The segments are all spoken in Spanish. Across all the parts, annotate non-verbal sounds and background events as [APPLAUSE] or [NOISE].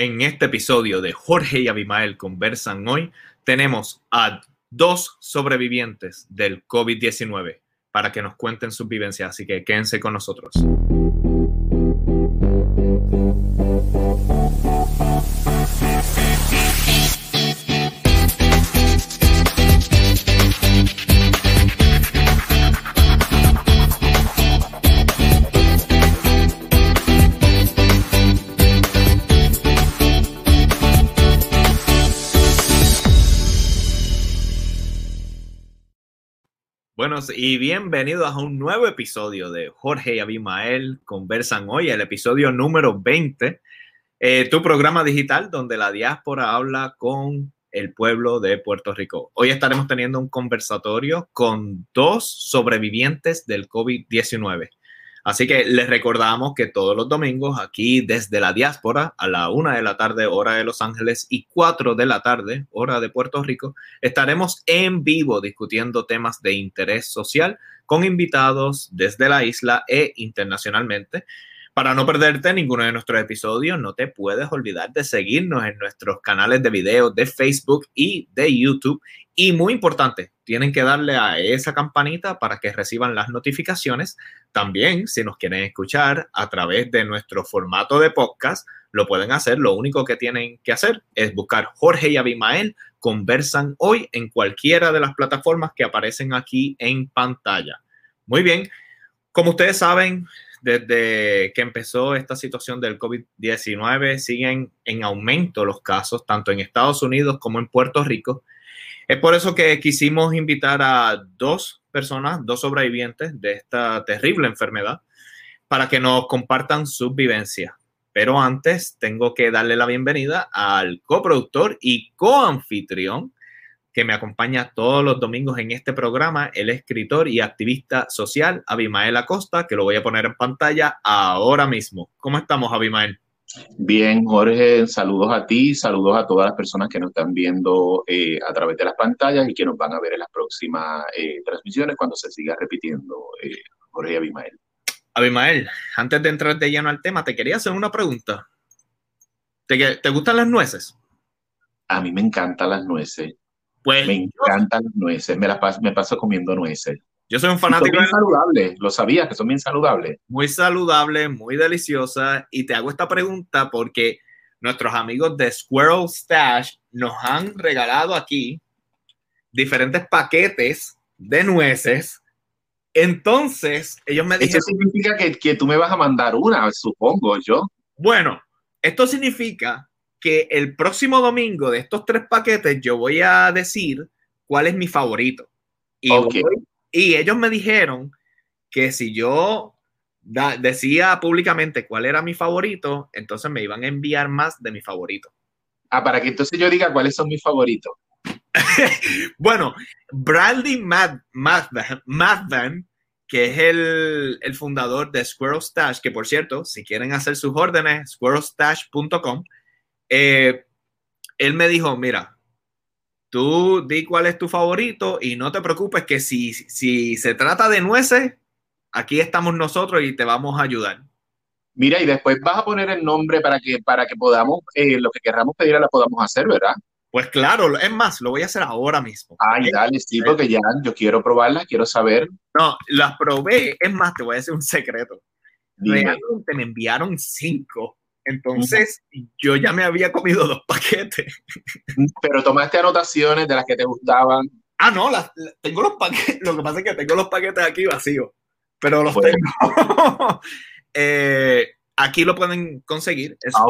En este episodio de Jorge y Abimael conversan hoy, tenemos a dos sobrevivientes del COVID-19 para que nos cuenten sus vivencias, así que quédense con nosotros. Y bienvenidos a un nuevo episodio de Jorge y Abimael Conversan Hoy, el episodio número 20, eh, tu programa digital donde la diáspora habla con el pueblo de Puerto Rico. Hoy estaremos teniendo un conversatorio con dos sobrevivientes del COVID-19. Así que les recordamos que todos los domingos aquí desde la diáspora a la una de la tarde hora de Los Ángeles y cuatro de la tarde hora de Puerto Rico estaremos en vivo discutiendo temas de interés social con invitados desde la isla e internacionalmente. Para no perderte ninguno de nuestros episodios, no te puedes olvidar de seguirnos en nuestros canales de video de Facebook y de YouTube. Y muy importante, tienen que darle a esa campanita para que reciban las notificaciones. También, si nos quieren escuchar a través de nuestro formato de podcast, lo pueden hacer. Lo único que tienen que hacer es buscar Jorge y Abimael conversan hoy en cualquiera de las plataformas que aparecen aquí en pantalla. Muy bien, como ustedes saben, desde que empezó esta situación del COVID-19, siguen en aumento los casos, tanto en Estados Unidos como en Puerto Rico. Es por eso que quisimos invitar a dos personas, dos sobrevivientes de esta terrible enfermedad, para que nos compartan sus vivencias. Pero antes tengo que darle la bienvenida al coproductor y coanfitrión que me acompaña todos los domingos en este programa, el escritor y activista social Abimael Acosta, que lo voy a poner en pantalla ahora mismo. ¿Cómo estamos, Abimael? Bien, Jorge, saludos a ti, saludos a todas las personas que nos están viendo eh, a través de las pantallas y que nos van a ver en las próximas eh, transmisiones cuando se siga repitiendo, eh, Jorge Abimael. Abimael, antes de entrar de lleno al tema, te quería hacer una pregunta. ¿Te, te gustan las nueces? A mí me encantan las nueces. Pues, me encantan las nueces, me, las paso, me paso comiendo nueces. Yo soy un fanático. Son bien saludables, lo sabías que son bien saludables. Muy saludables, muy deliciosas. Y te hago esta pregunta porque nuestros amigos de Squirrel Stash nos han regalado aquí diferentes paquetes de nueces. Entonces, ellos me dijeron. Eso significa que, que tú me vas a mandar una, supongo yo. Bueno, esto significa que el próximo domingo de estos tres paquetes yo voy a decir cuál es mi favorito. Y, ellos me dijeron que si yo da- decía públicamente cuál era mi favorito, entonces me iban a enviar más de mi favorito. Ah, para que entonces yo diga cuáles son mis favoritos. [LAUGHS] Bueno, Bradley Mad Madvan, que es el, el fundador de Squirrel Stash, que por cierto, si quieren hacer sus órdenes, squirrelstash.com, eh, él me dijo, mira, tú di cuál es tu favorito y no te preocupes que si, si se trata de nueces, aquí estamos nosotros y te vamos a ayudar. Mira, y después vas a poner el nombre para que, para que podamos, eh, lo que querramos pedir, la podamos hacer, ¿verdad? Pues claro, es más, lo voy a hacer ahora mismo. Ay, dale, sí, porque ya yo quiero probarla, quiero saber. No, las probé, es más, te voy a decir un secreto. Dime. Realmente me enviaron cinco. Entonces, yo ya me había comido dos paquetes. Pero tomaste anotaciones de las que te gustaban. Ah, no, las- las- tengo los paquetes. Lo que pasa es que tengo los paquetes aquí vacíos, pero los Bueno. tengo. [LAUGHS] Eh, aquí lo pueden conseguir. Es Ah,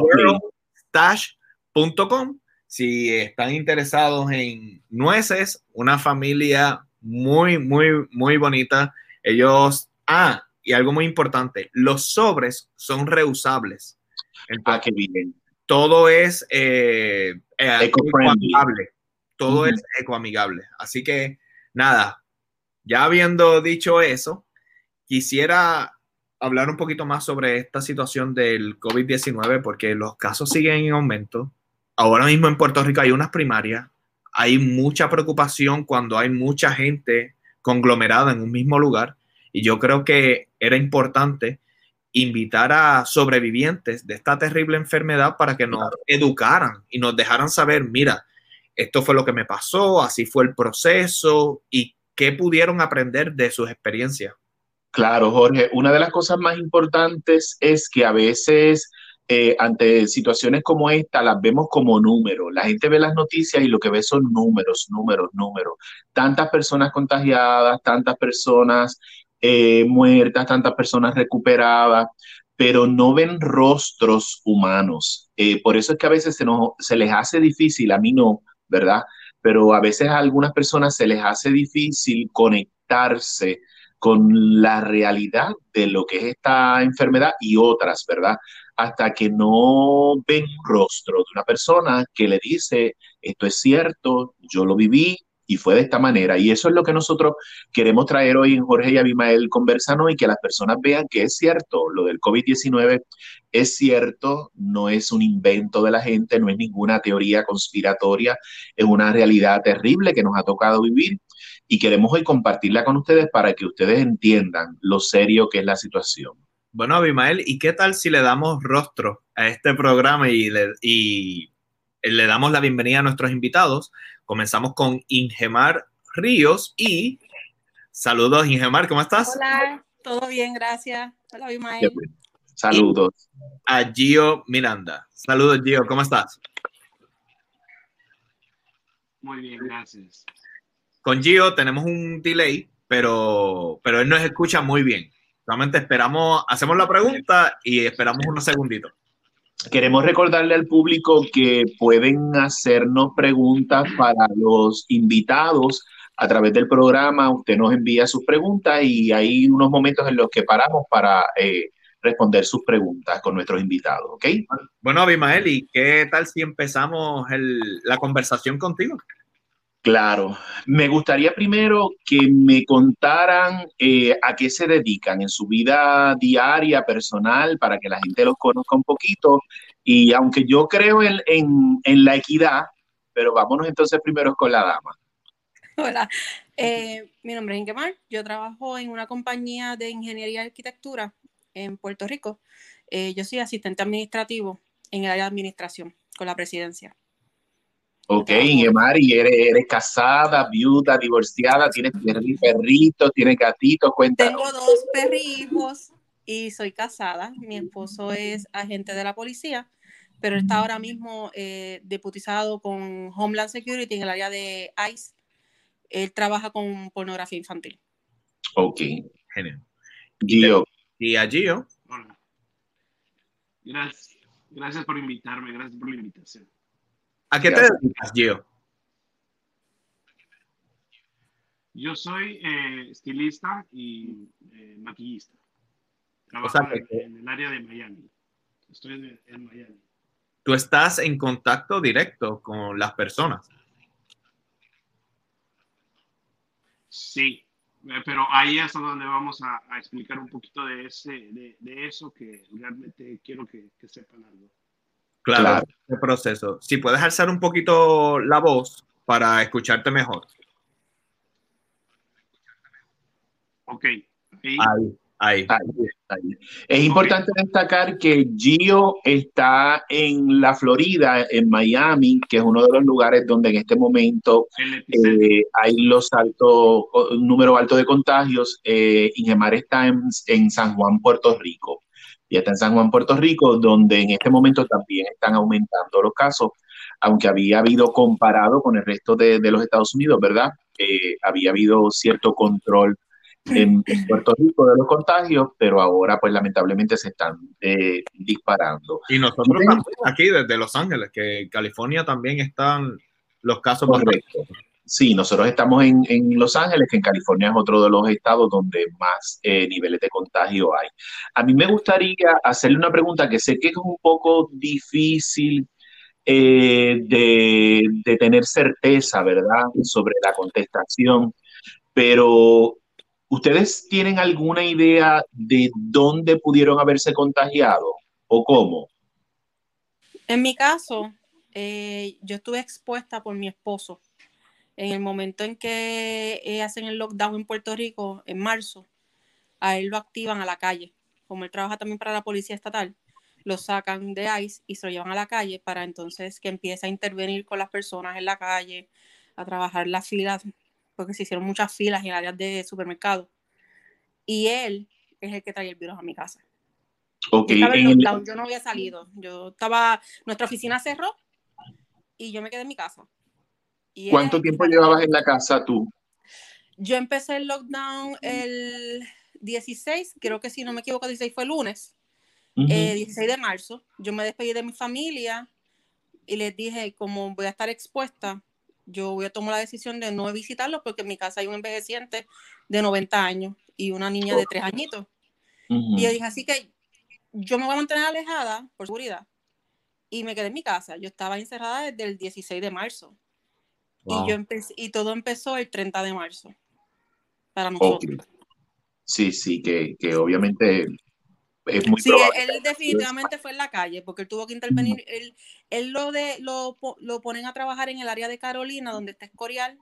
squirrelstash.com. Si están interesados en nueces, una familia muy, muy, muy bonita. Ellos, ah, y algo muy importante, los sobres son reusables. Ah, qué bien. todo es eh, eh, ecoamigable. Todo es ecoamigable. Así que, nada, ya habiendo dicho eso, quisiera hablar un poquito más sobre esta situación del COVID-19 porque los casos siguen en aumento. Ahora mismo en Puerto Rico hay unas primarias. Hay mucha preocupación cuando hay mucha gente conglomerada en un mismo lugar. Y yo creo que era importante invitar a sobrevivientes de esta terrible enfermedad para que nos educaran y nos dejaran saber, mira, esto fue lo que me pasó, así fue el proceso y qué pudieron aprender de sus experiencias. Claro, Jorge, una de las cosas más importantes es que a veces eh, ante situaciones como esta las vemos como números. La gente ve las noticias y lo que ve son números, números, números. Tantas personas contagiadas, tantas personas eh, muertas, tantas personas recuperadas, pero no ven rostros humanos. Eh, por eso es que a veces se, se les hace difícil, a mí no, ¿verdad? Pero a veces a algunas personas se les hace difícil conectarse con la realidad de lo que es esta enfermedad y otras, ¿verdad? Hasta que no ven rostro de una persona que le dice, esto es cierto, yo lo viví, y fue de esta manera. Y eso es lo que nosotros queremos traer hoy en Jorge y Abimael Conversano y que las personas vean que es cierto, lo del COVID-19 es cierto, no es un invento de la gente, no es ninguna teoría conspiratoria, es una realidad terrible que nos ha tocado vivir y queremos hoy compartirla con ustedes para que ustedes entiendan lo serio que es la situación. Bueno, Abimael, ¿y qué tal si le damos rostro a este programa y le, y le damos la bienvenida a nuestros invitados? Comenzamos con Ingemar Ríos y saludos, Ingemar, ¿cómo estás? Hola, todo bien, gracias. Hola, Abimael. Saludos. a Gio Miranda. Saludos, Gio, ¿cómo estás? Muy bien, gracias. Con Gio tenemos un delay, pero, pero él nos escucha muy bien. Solamente esperamos, hacemos la pregunta y esperamos unos segunditos. Queremos recordarle al público que pueden hacernos preguntas para los invitados a través del programa. Usted nos envía sus preguntas y hay unos momentos en los que paramos para eh, responder sus preguntas con nuestros invitados, ¿ok? Bueno, Abimael, ¿y qué tal si empezamos la conversación contigo? Claro, me gustaría primero que me contaran eh, a qué se dedican en su vida diaria, personal, para que la gente los conozca un poquito. Y aunque yo creo en, la equidad, pero vámonos entonces primero con la dama. Hola, eh, mi nombre es Ingemar, yo trabajo en una compañía de ingeniería y arquitectura en Puerto Rico. Eh, yo soy asistente administrativo en el área de administración con la presidencia. Ok, Ingemari, eres, eres casada, viuda, divorciada, tienes perritos, tienes gatitos, cuéntanos. Tengo dos perrijos y soy casada. Mi esposo es agente de la policía, pero está ahora mismo eh, deputizado con Homeland Security en el área de ICE. Él trabaja con pornografía infantil. Ok. Genial. Gio. ¿Y a Gio? Gracias. Gracias por invitarme, gracias por la invitación. ¿A qué te dedicas, Gio? Yo soy eh, estilista y eh, maquillista. Trabajo en, el área de Miami. Estoy en, Miami. Tú estás en contacto directo con las personas. Sí, eh, pero ahí es donde vamos a, explicar un poquito de, ese, de, eso que realmente quiero que, que sepan algo. Claro, el proceso. Si puedes alzar un poquito la voz para escucharte mejor. Ok. Ahí, ahí. Es importante destacar que Gio está en la Florida, en Miami, que es uno de los lugares donde en este momento eh, hay los altos, un número alto de contagios. Eh, Ingemar está en San Juan, Puerto Rico y está en San Juan, Puerto Rico, donde en este momento también están aumentando los casos, aunque había habido comparado con el resto de, los Estados Unidos, ¿verdad? Eh, había habido cierto control en, Puerto Rico de los contagios, pero ahora pues lamentablemente se están eh, disparando. Y nosotros también aquí desde Los Ángeles, que en California también están los casos. Correcto. Sí, nosotros estamos en, Los Ángeles, que en California es otro de los estados donde más eh, niveles de contagio hay. A mí me gustaría hacerle una pregunta que sé que es un poco difícil eh, de, tener certeza, ¿verdad?, sobre la contestación, pero ¿ustedes tienen alguna idea de dónde pudieron haberse contagiado o cómo? En mi caso, eh, yo estuve expuesta por mi esposo en el momento en que eh, hacen el lockdown en Puerto Rico, en marzo, a él lo activan a la calle. como él trabaja también para la policía estatal, lo sacan de ICE y se lo llevan a la calle para entonces que empiece a intervenir con las personas en la calle, a trabajar las filas, porque se hicieron muchas filas en áreas de supermercado. Y él es el que trae el virus a mi casa. Ok, Yo, en el- lockdown, yo no había salido. Yo estaba, nuestra oficina cerró y yo me quedé en mi casa. ¿Cuánto tiempo llevabas en la casa tú? Yo empecé el lockdown el 16, creo que si no me equivoco, 16 fue el lunes, Ujú. eh, 16 de marzo. Yo me despedí de mi familia y les dije, como voy a estar expuesta, yo voy a tomar la decisión de no visitarlos porque en mi casa hay un envejeciente de 90 años y una niña de 3 añitos. Y yo dije, así que yo me voy a mantener alejada por seguridad. Y me quedé en mi casa. Yo estaba encerrada desde el 16 de marzo. Wow. Y, yo empecé, y todo empezó el 30 de marzo para nosotros. Sí, sí, que, que obviamente es muy Sí, él, él definitivamente fue en la calle porque él tuvo que intervenir. Él, él lo, de, lo, lo ponen a trabajar en el área de Carolina, donde está Escorial.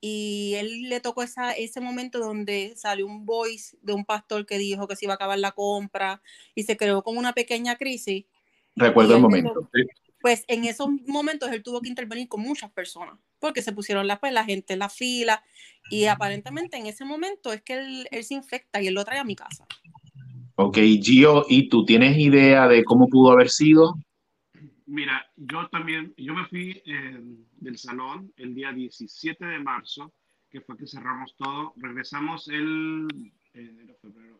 Y él le tocó esa, ese momento donde salió un voice de un pastor que dijo que se iba a acabar la compra y se creó como una pequeña crisis. Recuerdo el momento. Pues en esos momentos él tuvo que intervenir con muchas personas porque se pusieron la, pues, la gente en la fila y aparentemente en ese momento es que él, él se infecta y él lo trae a mi casa. Ok, Gio, ¿y tú tienes idea de cómo pudo haber sido? Mira, yo también, yo me fui eh, del salón el día 17 de marzo, que fue que cerramos todo. Regresamos el enero, febrero,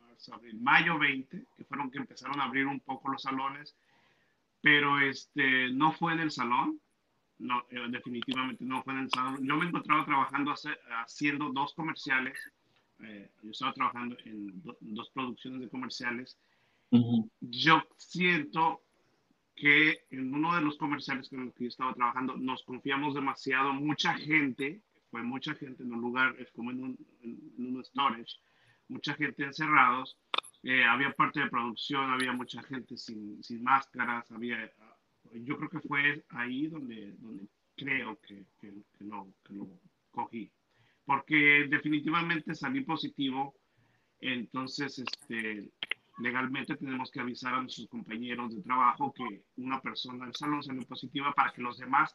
marzo, abril, mayo 20, que fueron que empezaron a abrir un poco los salones, pero este, no fue en el salón, no, eh, definitivamente no fue en el salón. Yo me encontraba trabajando, hace- haciendo dos comerciales, eh, yo estaba trabajando en do- dos producciones de comerciales. Yo siento que en uno de los comerciales con los que yo estaba trabajando nos confiamos demasiado, mucha gente, fue mucha gente en un lugar, es como en un, en un storage, mucha gente encerrados, eh, había parte de producción, había mucha gente sin, sin máscaras, había, yo creo que fue ahí donde, donde creo que, que, que lo, que lo cogí, porque definitivamente salí positivo, entonces, este, legalmente tenemos que avisar a nuestros compañeros de trabajo que una persona del salón salió positiva para que los demás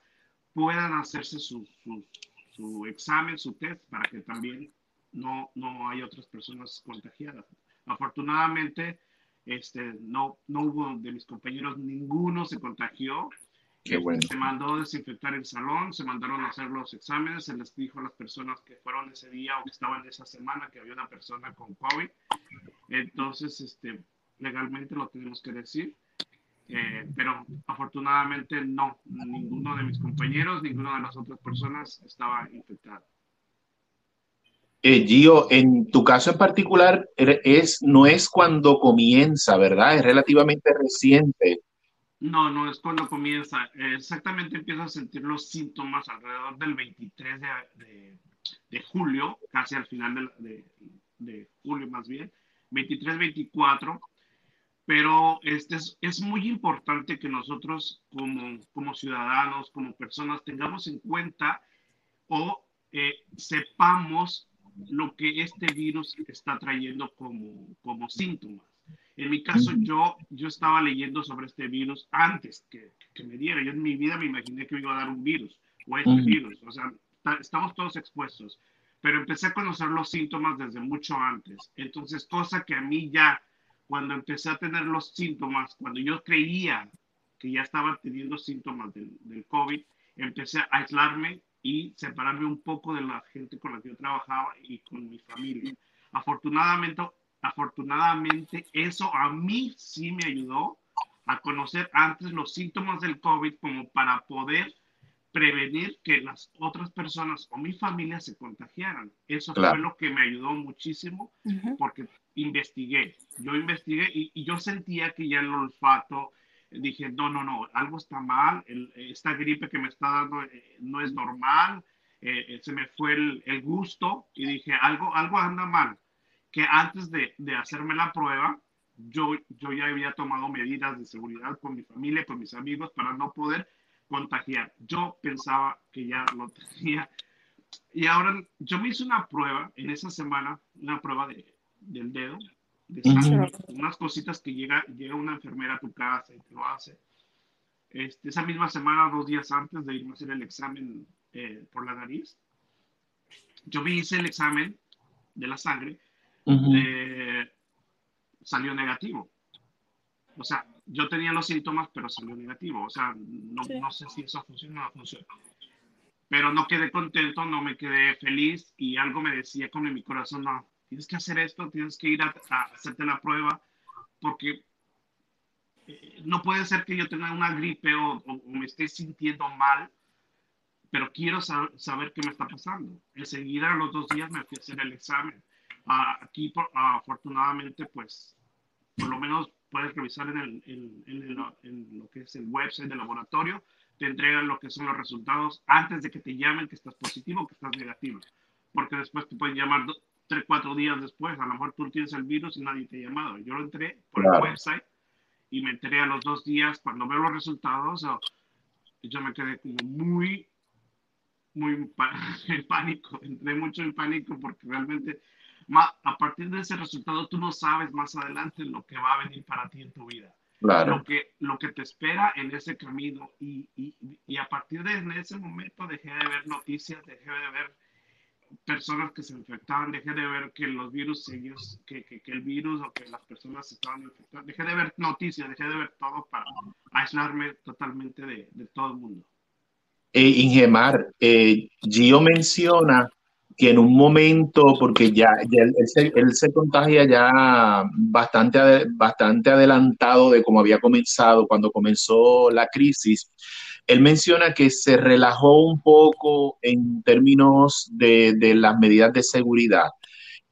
puedan hacerse su, su, su examen, su test, para que también no, no haya otras personas contagiadas. Afortunadamente, este, no, no hubo de mis compañeros, ninguno se contagió. Qué bueno. Se mandó a desinfectar el salón, se mandaron a hacer los exámenes, se les dijo a las personas que fueron ese día o que estaban esa semana que había una persona con COVID. Entonces, este, legalmente lo tenemos que decir. Eh, pero afortunadamente no, ninguno de mis compañeros, ninguna de las otras personas estaba infectado. Eh, Gio, en tu caso en particular, er- es, no es cuando comienza, ¿verdad? Es relativamente reciente. No, no es cuando comienza. Exactamente empiezo a sentir los síntomas alrededor del 23 de, de- de julio, casi al final de, de- julio más bien, 23, 24. Pero este es, es muy importante que nosotros como, como ciudadanos, como personas, tengamos en cuenta o eh, sepamos lo que este virus está trayendo como, como síntomas. En mi caso, yo, yo estaba leyendo sobre este virus antes que, que me diera. Yo en mi vida me imaginé que me iba a dar un virus o este Ujú. virus. O sea, ta- estamos todos expuestos. Pero empecé a conocer los síntomas desde mucho antes. Entonces, cosa que a mí ya, cuando empecé a tener los síntomas, cuando yo creía que ya estaba teniendo síntomas del, del COVID, empecé a aislarme y separarme un poco de la gente con la que yo trabajaba y con mi familia. Afortunadamente, afortunadamente eso a mí sí me ayudó a conocer antes los síntomas del COVID como para poder prevenir que las otras personas o mi familia se contagiaran. Eso Claro. fue lo que me ayudó muchísimo porque investigué. Yo investigué y, y yo sentía que ya el olfato, dije, no, no, no, algo está mal, el- esta gripe que me está dando eh, no es normal, eh, eh, se me fue el, el gusto y dije, algo, algo anda mal. Que antes de, de hacerme la prueba, yo, yo ya había tomado medidas de seguridad con mi familia, con mis amigos, para no poder contagiar. Yo pensaba que ya lo [LAUGHS] tenía. Y ahora yo me hice una prueba en esa semana, una prueba de, del dedo, unas cositas que llega, llega una enfermera a tu casa y te lo hace. Este, esa misma semana, dos días antes de irme a hacer el examen eh, por la nariz, yo vi hice el examen de la sangre, salió negativo. O sea, yo tenía los síntomas, pero salió negativo. O sea, no, no sé si eso funciona o no funciona. Pero no quedé contento, no me quedé feliz y algo me decía con mi corazón, no, tienes que hacer esto, tienes que ir a, hacerte la prueba, porque eh, no puede ser que yo tenga una gripe o, me esté sintiendo mal, pero quiero saber qué me está pasando. Enseguida, a los dos días, me fui a hacer el examen. Ah, aquí, afortunadamente, pues, por lo menos puedes revisar en, el, en, en, lo que es el website del laboratorio, te entregan lo que son los resultados antes de que te llamen que estás positivo o que estás negativo. Porque después te pueden llamar tres, cuatro días después. A lo mejor tú tienes el virus y nadie te ha llamado. Yo lo entré por el website y me enteré a los dos días. Cuando veo los resultados, yo me quedé como muy, muy [LAUGHS] en pánico. Entré mucho en pánico porque realmente a partir de ese resultado tú no sabes más adelante lo que va a venir para ti en tu vida. Lo, que, lo que te espera en ese camino. Y, y, y a partir de ese momento dejé de ver noticias, dejé de ver personas que se infectaban, dejé de ver que los virus, que, que, que, el virus o que las personas estaban infectadas, dejé de ver noticias, dejé de ver todo para aislarme totalmente de, de todo el mundo. Eh, Ingemar, eh, Gio menciona que en un momento, porque ya, él, se, él, se, contagia ya bastante, bastante adelantado de cómo había comenzado, cuando comenzó la crisis, él menciona que se relajó un poco en términos de, de las medidas de seguridad.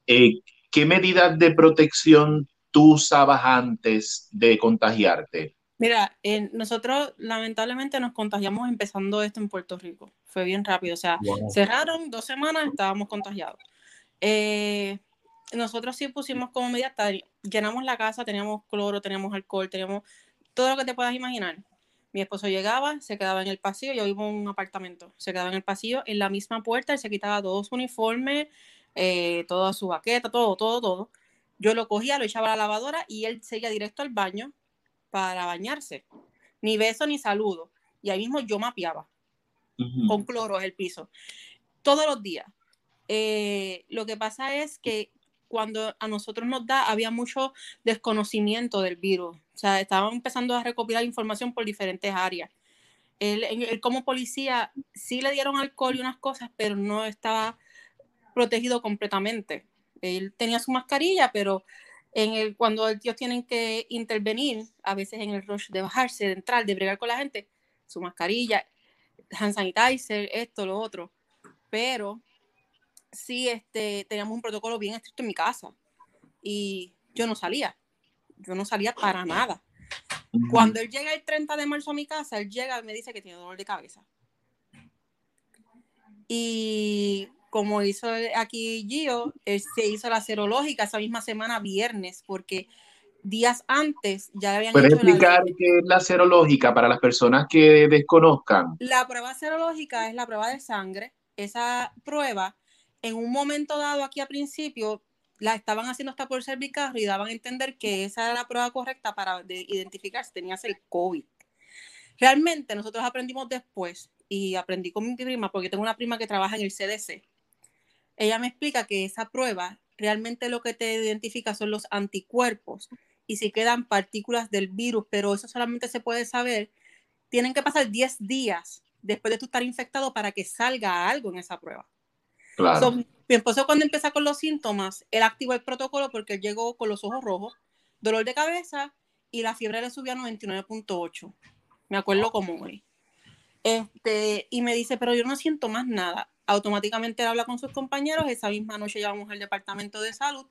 Eh, ¿Qué medidas de protección tú usabas antes de contagiarte? Mira, nosotros lamentablemente nos contagiamos empezando esto en Puerto Rico. Fue bien rápido. O sea, cerraron dos semanas, estábamos contagiados. Eh, nosotros sí pusimos como medida, llenamos la casa, teníamos cloro, teníamos alcohol, teníamos todo lo que te puedas imaginar. Mi esposo llegaba, se quedaba en el pasillo, yo vivo en un apartamento, se quedaba en el pasillo, en la misma puerta, él se quitaba todos su uniforme, eh, toda su baqueta, todo, todo, todo. Yo lo cogía, lo echaba a la lavadora y él seguía directo al baño para bañarse. Ni beso ni saludo. Y ahí mismo yo mapeaba con cloro el piso. Todos los días. Eh, lo que pasa es que cuando a nosotros nos da, había mucho desconocimiento del virus. O sea, estaban empezando a recopilar información por diferentes áreas. Él, como policía sí le dieron alcohol y unas cosas, pero no estaba protegido completamente. Él tenía su mascarilla, pero en el, cuando ellos tienen que intervenir, a veces en el rush de bajarse, de entrar, de bregar con la gente, su mascarilla, hand sanitizer, esto, lo otro. Pero sí este, teníamos un protocolo bien estricto en mi casa y yo no salía, yo no salía para nada. Cuando él llega el 30 de marzo a mi casa, él llega y me dice que tiene dolor de cabeza. Y como hizo aquí Gio, él se hizo la serológica esa misma semana, viernes, porque días antes ya habían ¿Puedes explicar qué es la serológica para las personas que desconozcan? La prueba serológica es la prueba de sangre. Esa prueba en un momento dado aquí al principio la estaban haciendo hasta por cervical y daban a entender que esa era la prueba correcta para identificar si tenías el COVID. Realmente nosotros aprendimos después y aprendí con mi prima porque tengo una prima que trabaja en el CDC. Ella me explica que esa prueba realmente lo que te identifica son los anticuerpos y si quedan partículas del virus, pero eso solamente se puede saber. Tienen que pasar 10 días después de tú estar infectado para que salga algo en esa prueba. Claro. mi esposo cuando empieza con los síntomas, él activó el protocolo porque él llegó con los ojos rojos, dolor de cabeza y la fiebre le subió a 99.8. Me acuerdo como hoy. Este, y me dice, pero yo no siento más nada. Automáticamente él habla con sus compañeros. Esa misma noche llamamos al departamento de salud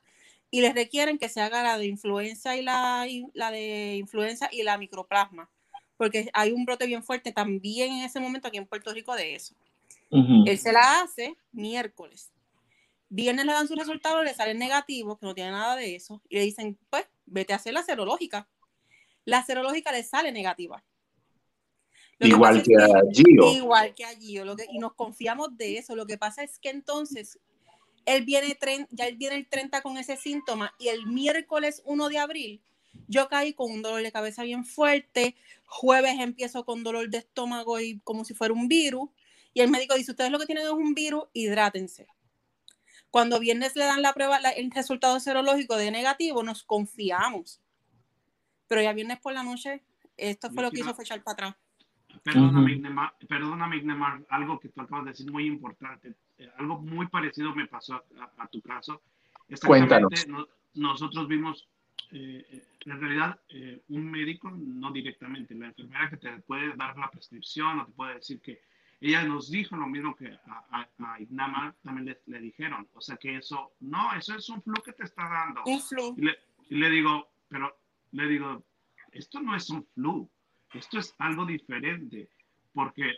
y les requieren que se haga la de influenza y la, la de influenza y la microplasma, porque hay un brote bien fuerte también en ese momento aquí en Puerto Rico de eso. Él se la hace miércoles. Viernes le dan sus resultados, le salen negativos, que no tiene nada de eso, y le dicen, pues, vete a hacer la serológica. La serológica le sale negativa. igual que, a Gio. Igual que a Gio. y nos confiamos de eso. Lo que pasa es que entonces él viene, ya él viene el 30 con ese síntoma y el miércoles 1 de abril yo caí con un dolor de cabeza bien fuerte, jueves empiezo con dolor de estómago y como si fuera un virus y el médico dice, ustedes lo que tienen es un virus, hidrátense. Cuando viernes le dan la prueba, el resultado serológico de negativo, nos confiamos. Pero ya viernes por la noche, esto fue lo que hizo fechar para atrás. Perdóname, Ignemar, algo que tú acabas de decir muy importante. Eh, algo muy parecido me pasó a, tu caso. Cuéntanos. nosotros vimos, eh, en realidad, eh, un médico, no directamente, la enfermera que te puede dar la prescripción o te puede decir que ella nos dijo lo mismo que a, a, Ignamar también le, dijeron. O sea que eso, no, eso es un flu que te está dando. Un flu. Y le, y le digo, pero le digo, esto no es un flu, esto es algo diferente, porque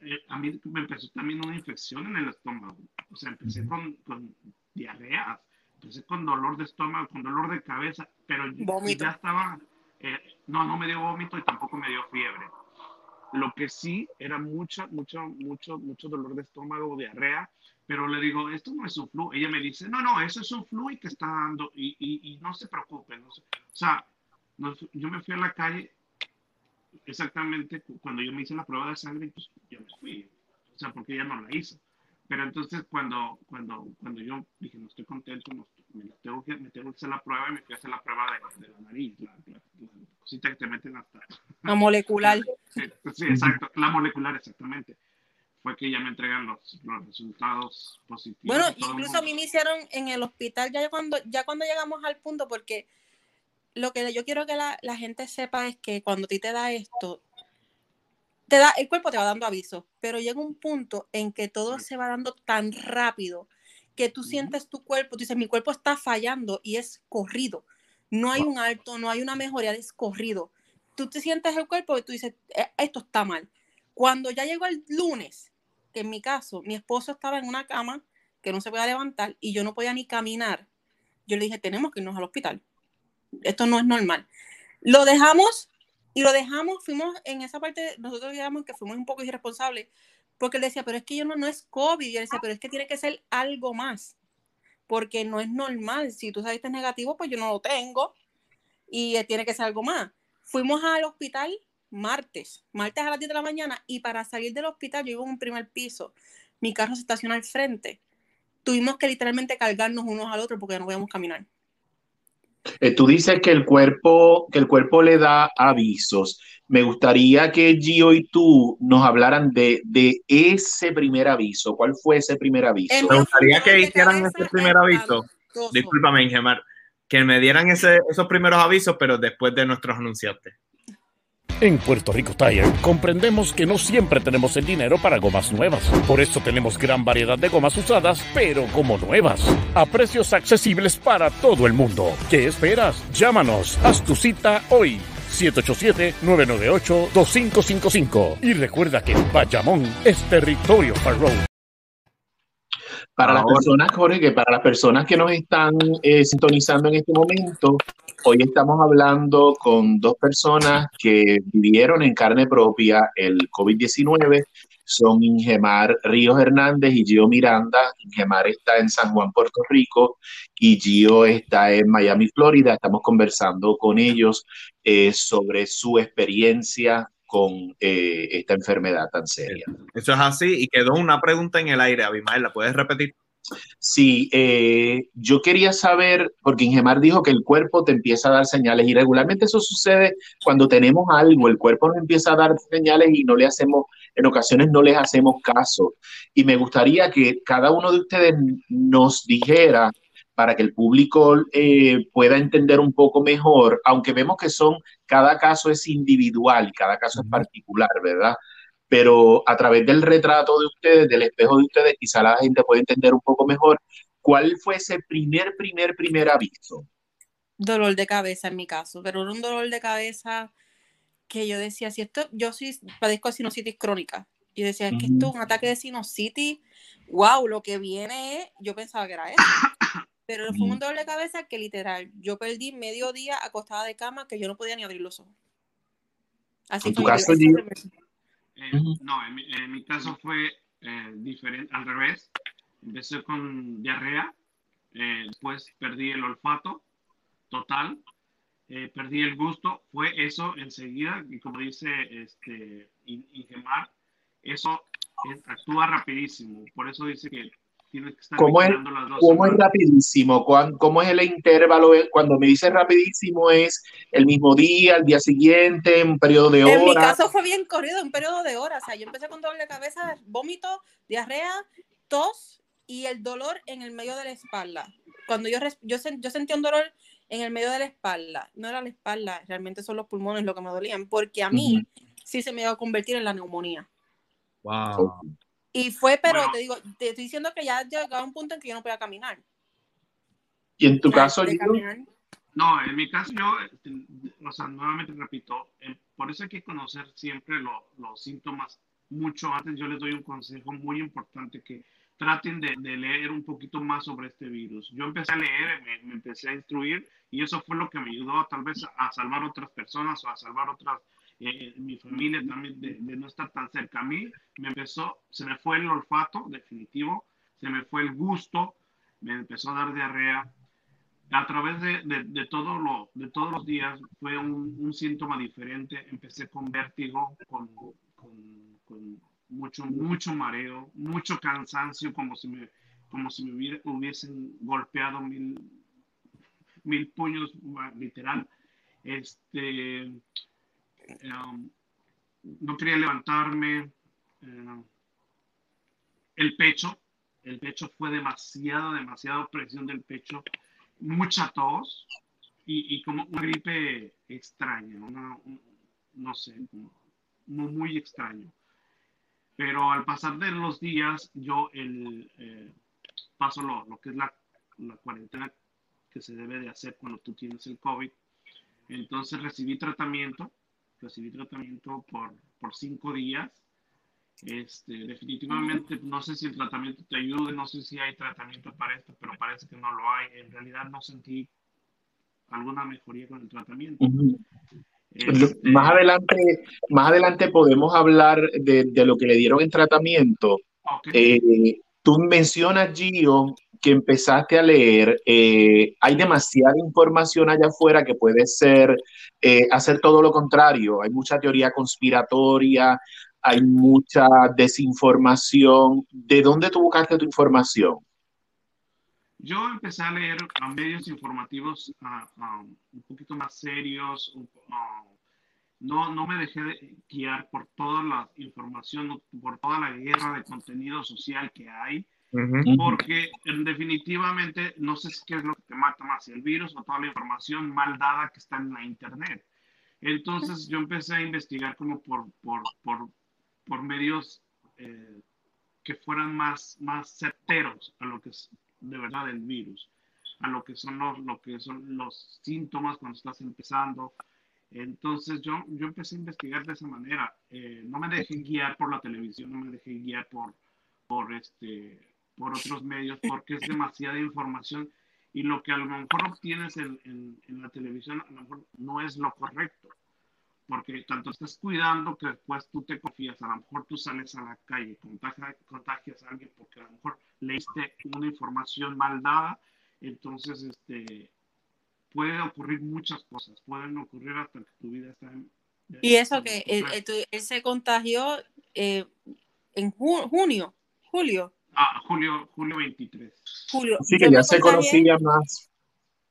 eh, a mí me empezó también una infección en el estómago. O sea, empecé con, con diarrea, empecé con dolor de estómago, con dolor de cabeza, pero ya estaba, eh, no, no me dio vómito y tampoco me dio fiebre. Lo que sí era mucho, mucho, mucho, mucho dolor de estómago, diarrea, pero le digo, esto no es un flu. Ella me dice, no, no, eso es un flu y te está dando, y, y, no se preocupen. o sea, yo me fui a la calle exactamente cuando yo me hice la prueba de sangre, pues yo me fui, o sea, porque ella no la hizo. Pero entonces cuando, cuando, cuando yo dije, no estoy contento, me, tengo que, me tengo que hacer la prueba y me fui a hacer la prueba de, la nariz, la, cosita que te meten hasta... La molecular. [LAUGHS] Sí, exacto, la molecular, exactamente. Fue que ya me entregan los, los resultados positivos. Bueno, incluso a mí me hicieron en el hospital ya cuando, ya cuando llegamos al punto, porque lo que yo quiero que la, la gente sepa es que cuando a ti te da esto, te da, el cuerpo te va dando aviso, pero llega un punto en que todo se va dando tan rápido que tú sientes tu cuerpo, tú dices, mi cuerpo está fallando y es corrido. No hay un alto, no hay una mejoría, es corrido. Tú te sientes el cuerpo y tú dices, e, esto está mal. Cuando ya llegó el lunes, que en mi caso, mi esposo estaba en una cama que no se podía levantar y yo no podía ni caminar, yo le dije, tenemos que irnos al hospital. Esto no es normal. Lo dejamos y lo dejamos, fuimos en esa parte, nosotros digamos que fuimos un poco irresponsables, porque él decía, pero es que yo no, no es COVID, y él decía, pero es que tiene que ser algo más, porque no es normal, si tú saliste negativo, pues yo no lo tengo, y tiene que ser algo más. Fuimos al hospital martes, martes a las 10 de la mañana, y para salir del hospital, yo iba en un primer piso, mi carro se estaciona al frente, tuvimos que literalmente cargarnos unos al otro porque no podíamos caminar. Eh, tú dices que el cuerpo, que el cuerpo le da avisos. Me gustaría que Gio y tú nos hablaran de, de ese primer aviso. ¿Cuál fue ese primer aviso? Me gustaría que hicieran ese primer aviso. Discúlpame, Ingemar, que me dieran ese, esos primeros avisos, pero después de nuestros anunciantes. En Puerto Rico Tire comprendemos que no siempre tenemos el dinero para gomas nuevas. Por eso tenemos gran variedad de gomas usadas, pero como nuevas, a precios accesibles para todo el mundo. ¿Qué esperas? Llámanos, haz tu cita hoy. 787-998-2555. Y recuerda que Bayamón es territorio Farrow. Para las personas, Jorge, que para las personas que nos están eh, sintonizando en este momento, hoy estamos hablando con dos personas que vivieron en carne propia el COVID-19. Son Ingemar Ríos Hernández y Gio Miranda. Ingemar está en San Juan, Puerto Rico, y Gio está en Miami, Florida. Estamos conversando con ellos eh, sobre su experiencia con eh, esta enfermedad tan seria. Eso es así y quedó una pregunta en el aire, Abimael, ¿la puedes repetir? Sí, eh, yo quería saber, porque Ingemar dijo que el cuerpo te empieza a dar señales y regularmente eso sucede cuando tenemos algo, el cuerpo nos empieza a dar señales y no le hacemos, en ocasiones no les hacemos caso. Y me gustaría que cada uno de ustedes nos dijera para que el público eh, pueda entender un poco mejor, aunque vemos que son, cada caso es individual y cada caso es particular, ¿verdad? Pero a través del retrato de ustedes, del espejo de ustedes, quizá la gente puede entender un poco mejor cuál fue ese primer, primer, primer aviso. Dolor de cabeza en mi caso, pero un dolor de cabeza que yo decía, si esto, yo sí padezco de sinusitis crónica. Y decía, es que esto es un ataque de sinusitis, wow, lo que viene es, yo pensaba que era eso. Pero fue un de cabeza que literal, yo perdí medio día acostada de cama que yo no podía ni abrir los ojos. Así ¿En tu caso, eh, No, en mi, caso fue eh, diferente, al revés. Empecé con diarrea, eh, después perdí el olfato total, eh, perdí el gusto, fue eso enseguida, y como dice este, Ingemar, eso actúa rapidísimo, por eso dice que tienes que estar ¿Cómo es, las dos ¿cómo es rapidísimo? ¿Cómo es el intervalo? Cuando me dice rapidísimo es el mismo día, el día siguiente, un periodo de horas. En mi caso fue bien corrido, un periodo de horas. O sea, yo empecé con doble cabeza, vómito, diarrea, tos y el dolor en el medio de la espalda. Cuando yo, yo, yo sentí un dolor en el medio de la espalda, no era la espalda, realmente son los pulmones lo que me dolían, porque a mí sí se me iba a convertir en la neumonía. Wow. Y fue, pero te digo, te estoy diciendo que ya llegaba un punto en que yo no podía caminar. ¿Y en tu caso, No, en mi caso yo, este, o sea, nuevamente repito, eh, por eso hay que conocer siempre los síntomas mucho antes. Yo les doy un consejo muy importante que traten de, leer un poquito más sobre este virus. Yo empecé a leer, me, me, empecé a instruir y eso fue lo que me ayudó tal vez a salvar otras personas o a salvar otras eh, mi familia también, de, no estar tan cerca a mí, me empezó, se me fue el olfato, definitivo, se me fue el gusto, me empezó a dar diarrea. A través de, de, todo lo, de todos los días fue un, un síntoma diferente. Empecé con vértigo, con, con, con, mucho, mucho mareo, mucho cansancio, como si me, como si me hubiesen golpeado mil, mil puños, literal. Este, No quería levantarme. Eh, el pecho, el pecho fue demasiado, demasiado presión del pecho, mucha tos y, como una gripe extraña, no sé, muy, muy extraño. Pero al pasar de los días, yo el, eh, paso lo, lo, que es la, la cuarentena que se debe de hacer cuando tú tienes el COVID. Entonces recibí tratamiento recibí tratamiento por, por cinco días. Este, definitivamente, no sé si el tratamiento te ayude, no sé si hay tratamiento para esto, pero parece que no lo hay. En realidad no sentí alguna mejoría con el tratamiento. Este, más, adelante, más adelante podemos hablar de, de, lo que le dieron en tratamiento. Eh, tú mencionas, Gio, que empezaste a leer, eh, hay demasiada información allá afuera que puede ser eh, hacer todo lo contrario. Hay mucha teoría conspiratoria, hay mucha desinformación. ¿De dónde tú buscaste tu información? Yo empecé a leer medios informativos un poquito más serios. no, no me dejé de guiar por toda la información, por toda la guerra de contenido social que hay porque definitivamente no sé qué es lo que te mata más, el virus o toda la información mal dada que está en la internet. Entonces yo empecé a investigar como por, por, por, por medios eh, que fueran más, más certeros a lo que es de verdad el virus, a lo que son los, lo que son los síntomas cuando estás empezando. Entonces yo, yo empecé a investigar de esa manera. Eh, no me dejé guiar por la televisión, no me dejé guiar por, por este, por otros medios porque es demasiada información y lo que a lo mejor obtienes en, en, la televisión a lo mejor no es lo correcto. Porque tanto estás cuidando que después tú te confías, a lo mejor tú sales a la calle, contagias, contagias a alguien porque a lo mejor leíste una información mal dada, entonces este, puede ocurrir muchas cosas, pueden ocurrir hasta que tu vida está en... Y eso que él, se contagió eh, en junio, julio. Ah, julio, julio 23. Julio. Sí, que ya se conocía más.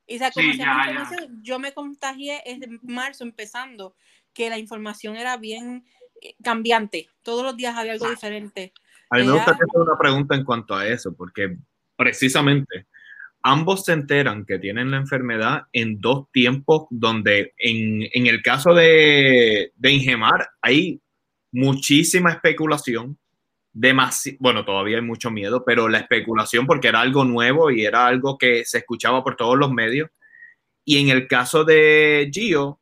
Y se sí, ya, ya. Yo me contagié en marzo empezando, que la información era bien eh, cambiante. Todos los días había algo diferente. A mí me gusta que hacer una pregunta en cuanto a eso, porque precisamente ambos se enteran que tienen la enfermedad en dos tiempos donde en, en el caso de, de Ingemar hay muchísima especulación bueno, todavía hay mucho miedo, pero la especulación porque era algo nuevo y era algo que se escuchaba por todos los medios. Y en el caso de Gio,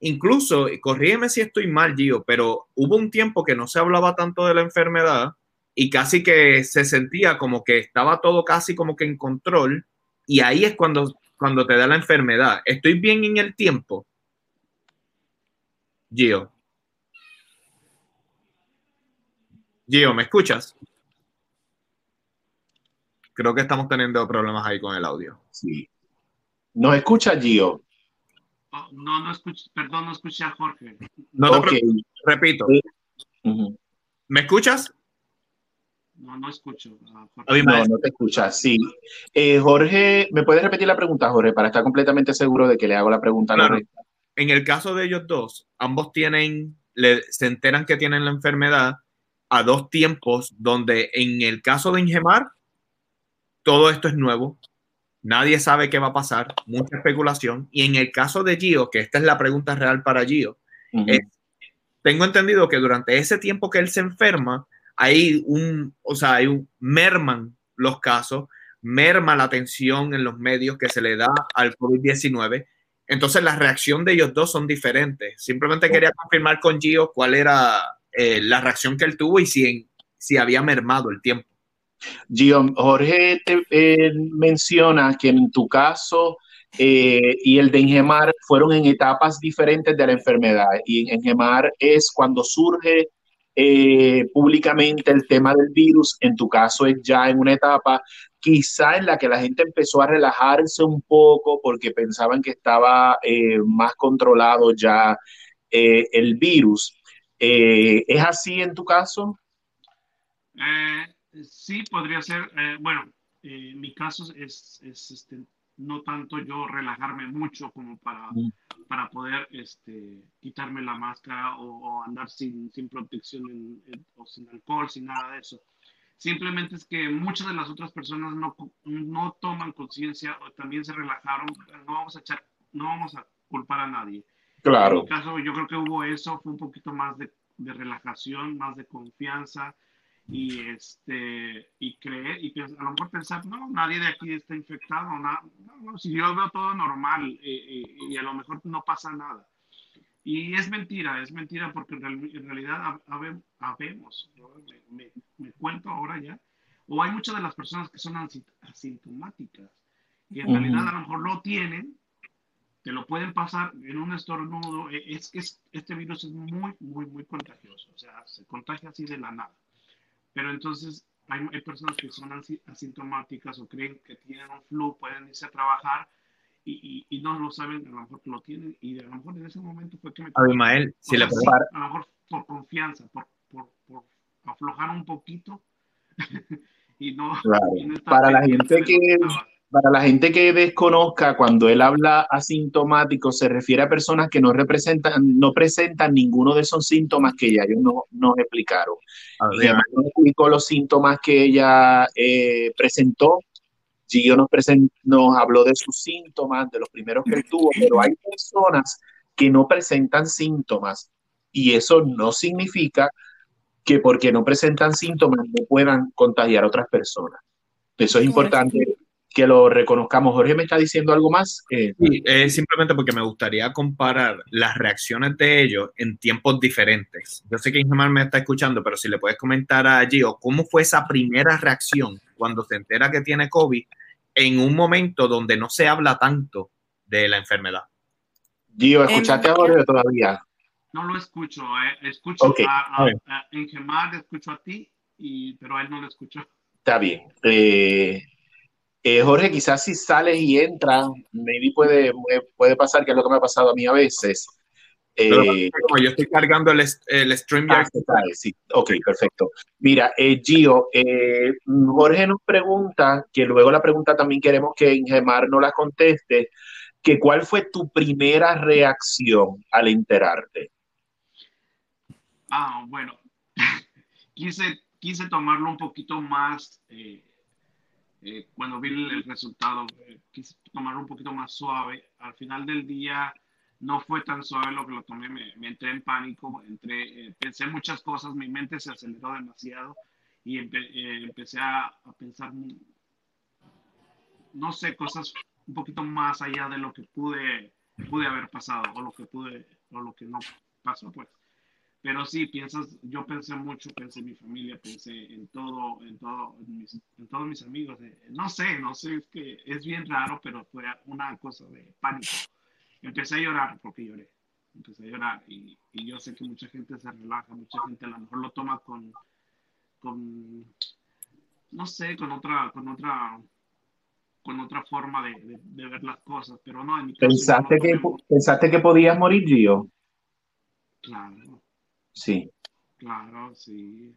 incluso, corrígeme si estoy mal, Gio, pero hubo un tiempo que no se hablaba tanto de la enfermedad y casi que se sentía como que estaba todo casi como que en control y ahí es cuando, cuando te da la enfermedad. ¿Estoy bien en el tiempo? Gio. Gio, ¿me escuchas? Creo que estamos teniendo problemas ahí con el audio. Sí. ¿Nos escucha Gio? Oh, no, no escucho, perdón, no escuché a Jorge. No te Ok. preocupes, repito. ¿Me escuchas? No, no escucho a Jorge. No, no te escucha, sí. Eh, Jorge, ¿me puedes repetir la pregunta, Jorge, para estar completamente seguro de que le hago la pregunta Claro. correcta? En el caso de ellos dos, ambos tienen, le- se enteran que tienen la enfermedad a dos tiempos, donde en el caso de Ingemar, todo esto es nuevo, nadie sabe qué va a pasar, mucha especulación, y en el caso de Gio, que esta es la pregunta real para Gio, tengo entendido que durante ese tiempo que él se enferma, hay un, o sea, hay un, merman los casos, merma la atención en los medios que se le da al COVID-19. Entonces, la reacción de ellos dos son diferentes. Simplemente quería confirmar con Gio cuál era eh, la reacción que él tuvo y si, si había mermado el tiempo. Gio, Jorge te eh, menciona que en tu caso eh, y el de Ingemar fueron en etapas diferentes de la enfermedad. Y en Ingemar es cuando surge eh, públicamente el tema del virus. En tu caso es ya en una etapa quizá en la que la gente empezó a relajarse un poco porque pensaban que estaba más controlado ya el virus. Eh, ¿Es así en tu caso? Eh, sí, podría ser. eh, bueno, eh, mi caso es, es, este, no tanto yo relajarme mucho como para, Mm. para poder este, quitarme la máscara o, o andar sin, sin protección en- en- o sin alcohol, sin nada de eso. Simplemente es que muchas de las otras personas no, no toman conciencia o también se relajaron. No vamos a echar, no vamos a culpar a nadie. En Claro. mi caso, yo creo que hubo eso, fue un poquito más de, de relajación, más de confianza y este y creer y a lo mejor pensar no nadie de aquí está infectado na- no, si yo veo todo normal eh, eh, y a lo mejor no pasa nada y es mentira es mentira porque en, real- en realidad hab- habe- habemos ¿no? me, me- me cuento ahora ya o hay muchas de las personas que son asi- asintomáticas y en Ujú. realidad a lo mejor lo tienen te lo pueden pasar en un estornudo. E- Es es- este virus es muy, muy, muy contagioso. O sea, se contagia así de la nada. Pero entonces hay, hay personas que son asi- asintomáticas o creen que tienen un flu, pueden irse a trabajar y, y- y no lo saben, a lo mejor que lo tienen. Y a lo mejor en ese momento fue que me... Abimael, si le sí, a lo mejor por confianza, por, por, por aflojar un poquito [LAUGHS] y no... Claro. y no Para la gente que, estaba. Para la gente que desconozca, cuando él habla asintomático, se refiere a personas que no representan, no presentan ninguno de esos síntomas que ya ellos no, nos explicaron. Y además nos explicó los síntomas que ella eh, presentó. Gio nos, presen- nos habló de sus síntomas, de los primeros que él tuvo, pero hay personas que no presentan síntomas y eso no significa que porque no presentan síntomas no puedan contagiar a otras personas. Eso es importante que lo reconozcamos. Jorge me está diciendo algo más. Eh, Sí, eh, simplemente porque me gustaría comparar las reacciones de ellos en tiempos diferentes. Yo sé que Ingemar me está escuchando, pero si le puedes comentar a Gio cómo fue esa primera reacción cuando se entera que tiene COVID en un momento donde no se habla tanto de la enfermedad. Gio, ¿escuchaste a Jorge todavía? No lo escucho, eh. escucho a, a a, a Ingemar, escucho a ti, y, pero a él no lo escucho. Está bien. Eh, eh, Jorge, quizás si sales y entras, maybe puede, puede pasar, que es lo que me ha pasado a mí a veces. Pero Eh, como yo estoy cargando el, el Ah, StreamYard, se cae, sí. Ok, perfecto. Mira, eh, Gio, eh, Jorge nos pregunta, que luego la pregunta también queremos que Ingemar no la conteste, que cuál fue tu primera reacción al enterarte. Ah, bueno, [LAUGHS] quise, quise tomarlo un poquito más, eh, eh, cuando vi el, resultado, eh, quise tomarlo un poquito más suave. Al final del día no fue tan suave lo que lo tomé, me, entré en pánico, entré, eh, pensé muchas cosas, mi mente se aceleró demasiado y empe- empecé a, a pensar, no sé, cosas un poquito más allá de lo que pude, pude haber pasado o lo que pude, o lo que no pasó, pues. Pero sí, piensas, yo pensé mucho, pensé en mi familia, pensé en todo, en todo, en, mis, en todos mis amigos. eh, no sé, no sé, es que es bien raro, pero fue una cosa de pánico. Empecé a llorar porque lloré. Empecé a llorar y, y yo sé que mucha gente se relaja, mucha gente a lo mejor lo toma con, con no sé, con otra, con otra, con otra forma de, de, ver las cosas, pero no, en mi caso, ¿Pensaste, que, ¿Pensaste que podías morir, Gio? Claro. Sí. Claro, sí.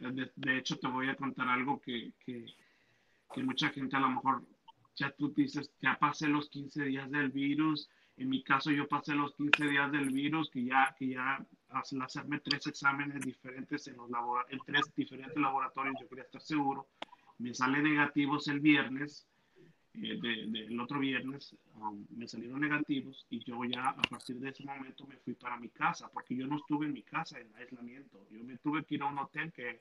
De, hecho, te voy a contar algo que, que, que mucha gente a lo mejor ya tú dices, ya pasé los 15 días del virus. En mi caso, yo pasé los 15 días del virus, que ya, que ya al hacerme tres exámenes diferentes en, los en tres diferentes laboratorios, yo quería estar seguro. Me sale negativos el viernes, eh, del otro viernes, um, me salieron negativos y yo ya a partir de ese momento me fui para mi casa, porque yo no estuve en mi casa en aislamiento. Yo me tuve que ir a un hotel que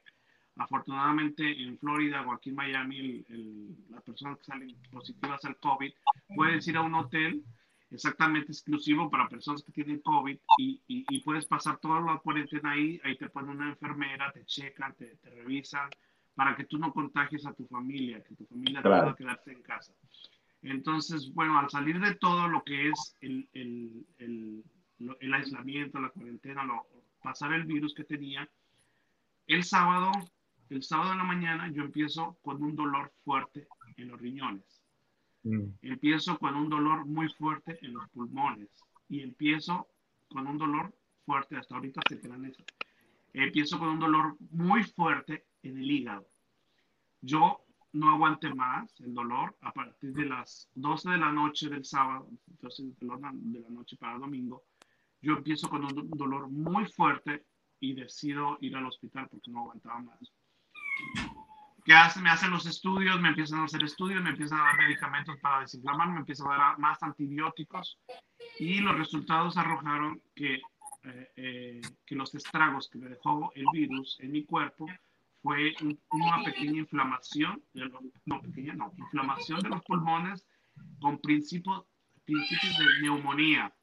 Afortunadamente en Florida o aquí en Miami, el, las personas que salen positivas al COVID puedes ir a un hotel exactamente exclusivo para personas que tienen COVID y, y, puedes pasar toda la cuarentena ahí, ahí te ponen una enfermera, te checan, te, te, revisan para que tú no contagies a tu familia, que tu familia pueda quedarse en casa. Entonces, bueno, al salir de todo lo que es el, el, el, el aislamiento, la cuarentena, lo, pasar el virus que tenía, el sábado el sábado en la mañana yo empiezo con un dolor fuerte en los riñones. Mm. Empiezo con un dolor muy fuerte en los pulmones. Y empiezo con un dolor fuerte, hasta ahorita se quedan. Empiezo con un dolor muy fuerte en el hígado. Yo no aguanté más el dolor a partir de las 12 de la noche del sábado, entonces de la noche para el domingo. Yo empiezo con un dolor muy fuerte y decido ir al hospital porque no aguantaba más. ¿Qué hacen? Me hacen los estudios, me empiezan a hacer estudios, me empiezan a dar medicamentos para desinflamar, me empiezan a dar más antibióticos y los resultados arrojaron que, eh, eh, que los estragos que me dejó el virus en mi cuerpo fue una pequeña inflamación, de no pequeña, no, inflamación de los pulmones con principios, principios de neumonía.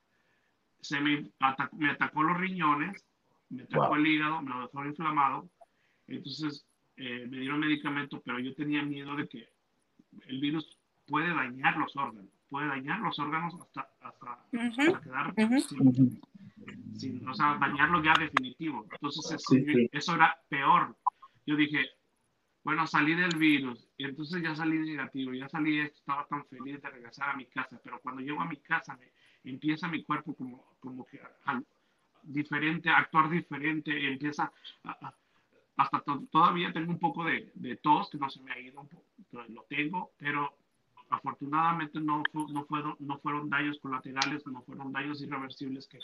Se me, atacó, me atacó los riñones, me atacó el hígado, me lo dejó inflamado. Entonces, eh, me dieron medicamento, pero yo tenía miedo de que el virus puede dañar los órganos, puede dañar los órganos hasta, hasta, quedar sin, o sea, dañarlo ya definitivo. Entonces eso, eso, era peor. Yo dije, bueno, salí del virus y entonces ya salí negativo, ya salí, estaba tan feliz de regresar a mi casa, pero cuando llego a mi casa me empieza mi cuerpo como, como que a, diferente, a actuar diferente, empieza a, hasta todavía tengo un poco de, de, tos que no se me ha ido, un poco, lo tengo, pero afortunadamente no, no, fueron, no fueron daños colaterales, no fueron daños irreversibles que,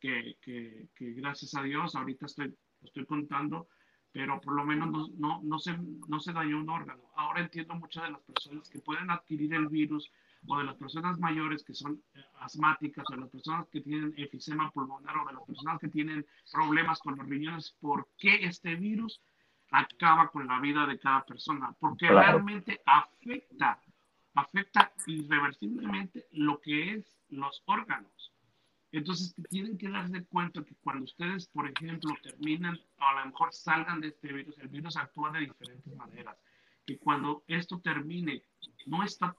que, que, que gracias a Dios ahorita estoy, estoy contando, pero por lo menos no, no, no, se, no se dañó un órgano. Ahora entiendo muchas de las personas que pueden adquirir el virus o de las personas mayores que son eh, asmáticas, o de las personas que tienen efisema pulmonar, o de las personas que tienen problemas con los riñones, ¿por qué este virus acaba con la vida de cada persona? Porque realmente afecta, afecta irreversiblemente lo que es los órganos. Entonces, tienen que darse cuenta que cuando ustedes, por ejemplo, terminan, a lo mejor salgan de este virus, el virus actúa de diferentes maneras. Que cuando esto termine, no está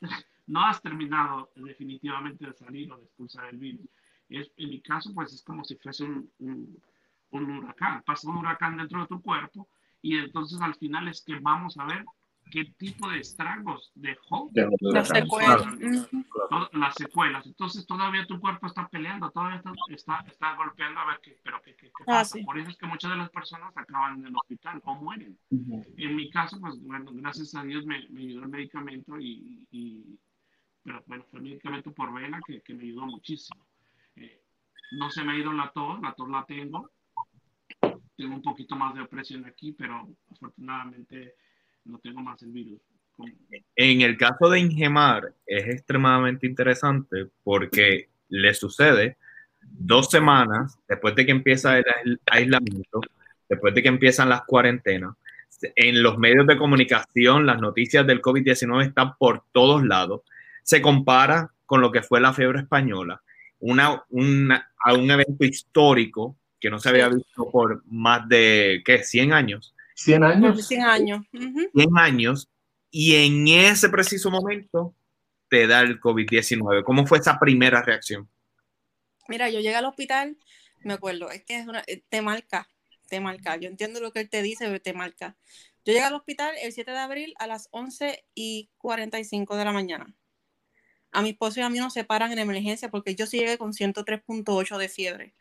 no has terminado definitivamente de salir o de expulsar el virus. Es, en mi caso, pues es como si fuese un, un, huracán. Pasa un huracán dentro de tu cuerpo y entonces al final es que vamos a ver qué tipo de estragos dejó las secuelas. las secuelas. Entonces todavía tu cuerpo está peleando, todavía está, está, golpeando a ver qué, pero qué, qué, ah, pasa. Por eso es que muchas de las personas acaban en el hospital o mueren. En mi caso, pues bueno, gracias a Dios me, me ayudó el medicamento y, y pero bueno, fue medicamento por vena que, que me ayudó muchísimo. Eh, no se me ha ido la tos, la tos la tengo. Tengo un poquito más de opresión aquí, pero afortunadamente no tengo más el virus. En el caso de Ingemar es extremadamente interesante porque le sucede dos semanas después de que empieza el aislamiento, después de que empiezan las cuarentenas. En los medios de comunicación, las noticias del COVID-19 están por todos lados se compara con lo que fue la fiebre española, una, a un evento histórico que no se había visto por más de, ¿qué? 100 años. 100 años. 100 años. 100 años. Y en ese preciso momento te da el COVID-19. ¿Cómo fue esa primera reacción? Mira, yo llegué al hospital, me acuerdo, es que es una, te marca, te marca. Yo entiendo lo que él te dice, pero te marca. Yo llegué al hospital el 7 de abril a las 11 y 45 de la mañana. A mi esposo y a mí nos separan en emergencia porque yo sí llegué con 103.8 de fiebre.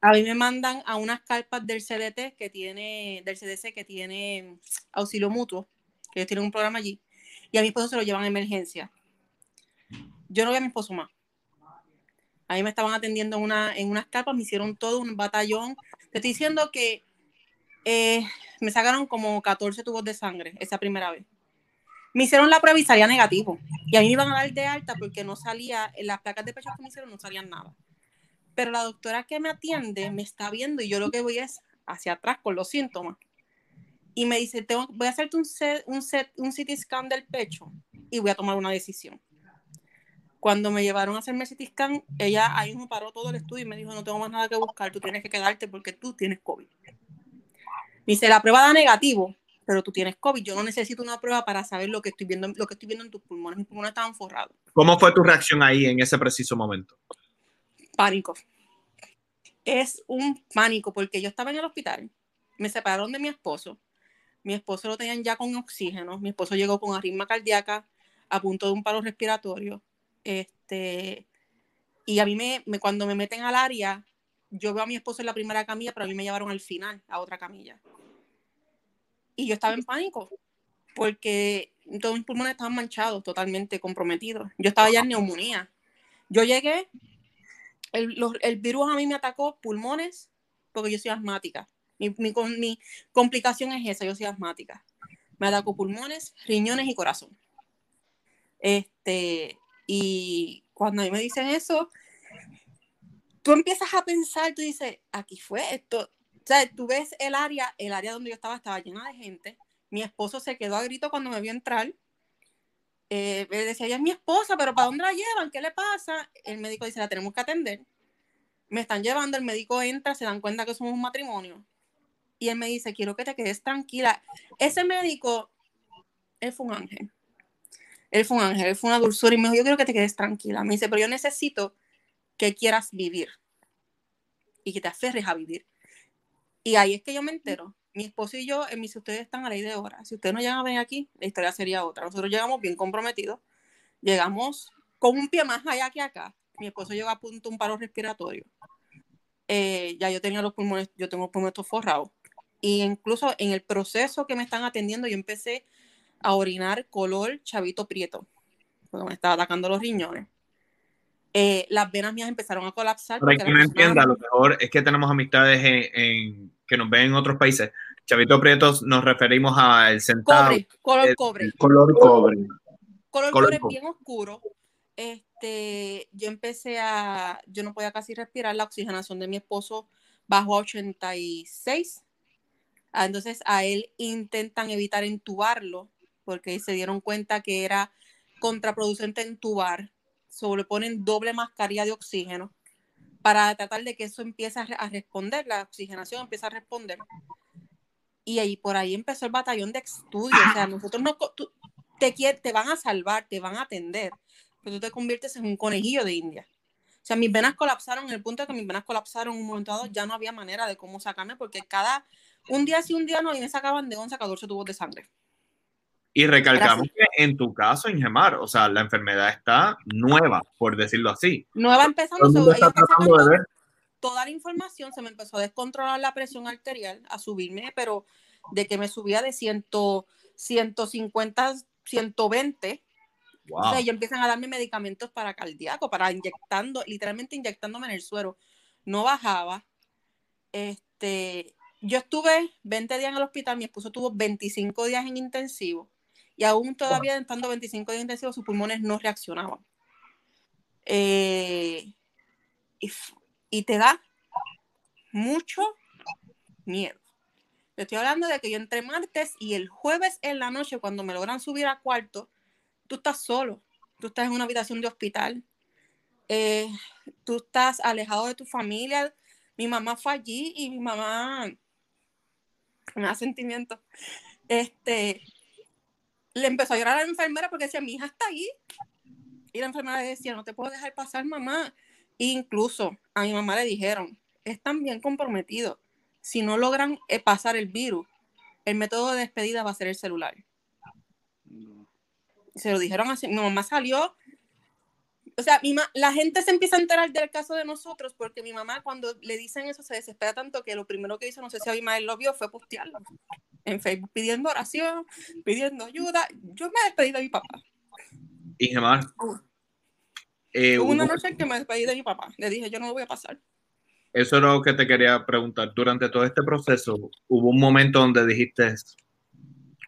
A mí me mandan a unas carpas del CDT que tiene, del CDC que tiene auxilio mutuo, que ellos tienen un programa allí, y a mi esposo se lo llevan a emergencia. Yo no vi a mi esposo más. A mí me estaban atendiendo en, una, en unas carpas, me hicieron todo un batallón. Te estoy diciendo que eh, me sacaron como 14 tubos de sangre esa primera vez. Me hicieron la prueba y negativo. Y a mí me iban a dar de alta porque no salía, en las placas de pecho que me hicieron no salían nada. Pero la doctora que me atiende me está viendo y yo lo que voy es hacia atrás con los síntomas. Y me dice, voy a hacerte un, un, set, un CT scan del pecho y voy a tomar una decisión. Cuando me llevaron a hacerme CT scan, ella ahí me paró todo el estudio y me dijo, no tengo más nada que buscar, tú tienes que quedarte porque tú tienes COVID. Me dice, la prueba da negativo, pero tú tienes COVID. Yo no necesito una prueba para saber lo que estoy viendo, lo que estoy viendo en tus pulmones. Mis pulmones estaban forrados. ¿Cómo fue tu reacción ahí en ese preciso momento? Pánico. Es un pánico porque yo estaba en el hospital, me separaron de mi esposo. Mi esposo lo tenían ya con oxígeno. Mi esposo llegó con arritmia cardíaca a punto de un paro respiratorio. Este, y a mí me, me, cuando me meten al área, yo veo a mi esposo en la primera camilla, pero a mí me llevaron al final a otra camilla. Y yo estaba en pánico, porque todos mis pulmones estaban manchados, totalmente comprometidos. Yo estaba ya en neumonía. Yo llegué, el, el virus a mí me atacó pulmones, porque yo soy asmática. Mi, mi, mi, complicación es esa, yo soy asmática. Me atacó pulmones, riñones y corazón. Este, y cuando a mí me dicen eso, tú empiezas a pensar, tú dices, aquí fue esto, o sea, tú ves el área, el área donde yo estaba estaba llena de gente. Mi esposo se quedó a grito cuando me vio entrar. Eh, decía, ella es mi esposa, pero ¿para dónde la llevan? ¿Qué le pasa? El médico dice, la tenemos que atender. Me están llevando, el médico entra, se dan cuenta que somos un matrimonio. Y él me dice, quiero que te quedes tranquila. Ese médico, él fue un ángel. Él fue un ángel, él fue una dulzura y me dijo, yo quiero que te quedes tranquila. Me dice, pero yo necesito que quieras vivir y que te aferres a vivir. Y ahí es que yo me entero. Mi esposo y yo, en mis ustedes están a ley de hora. Si ustedes no llegan a venir aquí, la historia sería otra. Nosotros llegamos bien comprometidos. Llegamos con un pie más allá que acá. Mi esposo llegó a punto un paro respiratorio. Eh, ya yo tenía los pulmones, yo tengo los pulmones forrados. Y incluso en el proceso que me están atendiendo, yo empecé a orinar color chavito prieto, porque me estaba atacando los riñones. Eh, las venas mías empezaron a colapsar. Para que no entienda, a lo mejor es que tenemos amistades en, en, que nos ven en otros países. Chavito Prietos nos referimos al centavo. Cobre, color el, cobre. El color cobre. Color, color cobre bien oscuro. Este, yo empecé a, yo no podía casi respirar, la oxigenación de mi esposo bajó a 86. Ah, entonces a él intentan evitar entubarlo porque se dieron cuenta que era contraproducente entubar sobre ponen doble mascarilla de oxígeno para tratar de que eso empiece a responder, la oxigenación empieza a responder. Y ahí por ahí empezó el batallón de estudio. O sea, nosotros no tú, te, te van a salvar, te van a atender, pero tú te conviertes en un conejillo de India. O sea, mis venas colapsaron en el punto de que mis venas colapsaron un momento dado, ya no había manera de cómo sacarme, porque cada un día sí, un día no, y me sacaban de 11 a 14 tubos de sangre. Y recalcamos Gracias. que en tu caso, Ingemar, o sea, la enfermedad está nueva, por decirlo así. Nueva empezando, está tratando de ver. toda la información, se me empezó a descontrolar la presión arterial, a subirme, pero de que me subía de 100, 150, 120. Wow. O sea, ellos empiezan a darme medicamentos para cardíaco, para inyectando, literalmente inyectándome en el suero. No bajaba. Este, yo estuve 20 días en el hospital, mi esposo tuvo 25 días en intensivo y aún todavía estando 25 días intensivos, sus pulmones no reaccionaban. Eh, y, y, te da mucho miedo. Te estoy hablando de que yo entré martes y el jueves en la noche, cuando me logran subir a cuarto, tú estás solo, tú estás en una habitación de hospital, eh, tú estás alejado de tu familia. Mi mamá fue allí y mi mamá me da sentimiento. Este, le empezó a llorar a la enfermera porque decía, mi hija está ahí. Y la enfermera le decía, no te puedo dejar pasar, mamá. E incluso a mi mamá le dijeron, están bien comprometidos. Si no logran pasar el virus, el método de despedida va a ser el celular. No. Se lo dijeron así, mi mamá salió. O sea, mi ma- la gente se empieza a enterar del caso de nosotros porque mi mamá cuando le dicen eso se desespera tanto que lo primero que hizo, no sé si Abimael lo vio, fue postearlo en Facebook pidiendo oración, pidiendo ayuda. Yo me despedí de mi papá. Y Gemar, eh, Hubo una noche en que me despedí de mi papá. Le dije, yo no lo voy a pasar. eso era lo que te quería preguntar. Durante todo este proceso, hubo un momento donde dijiste,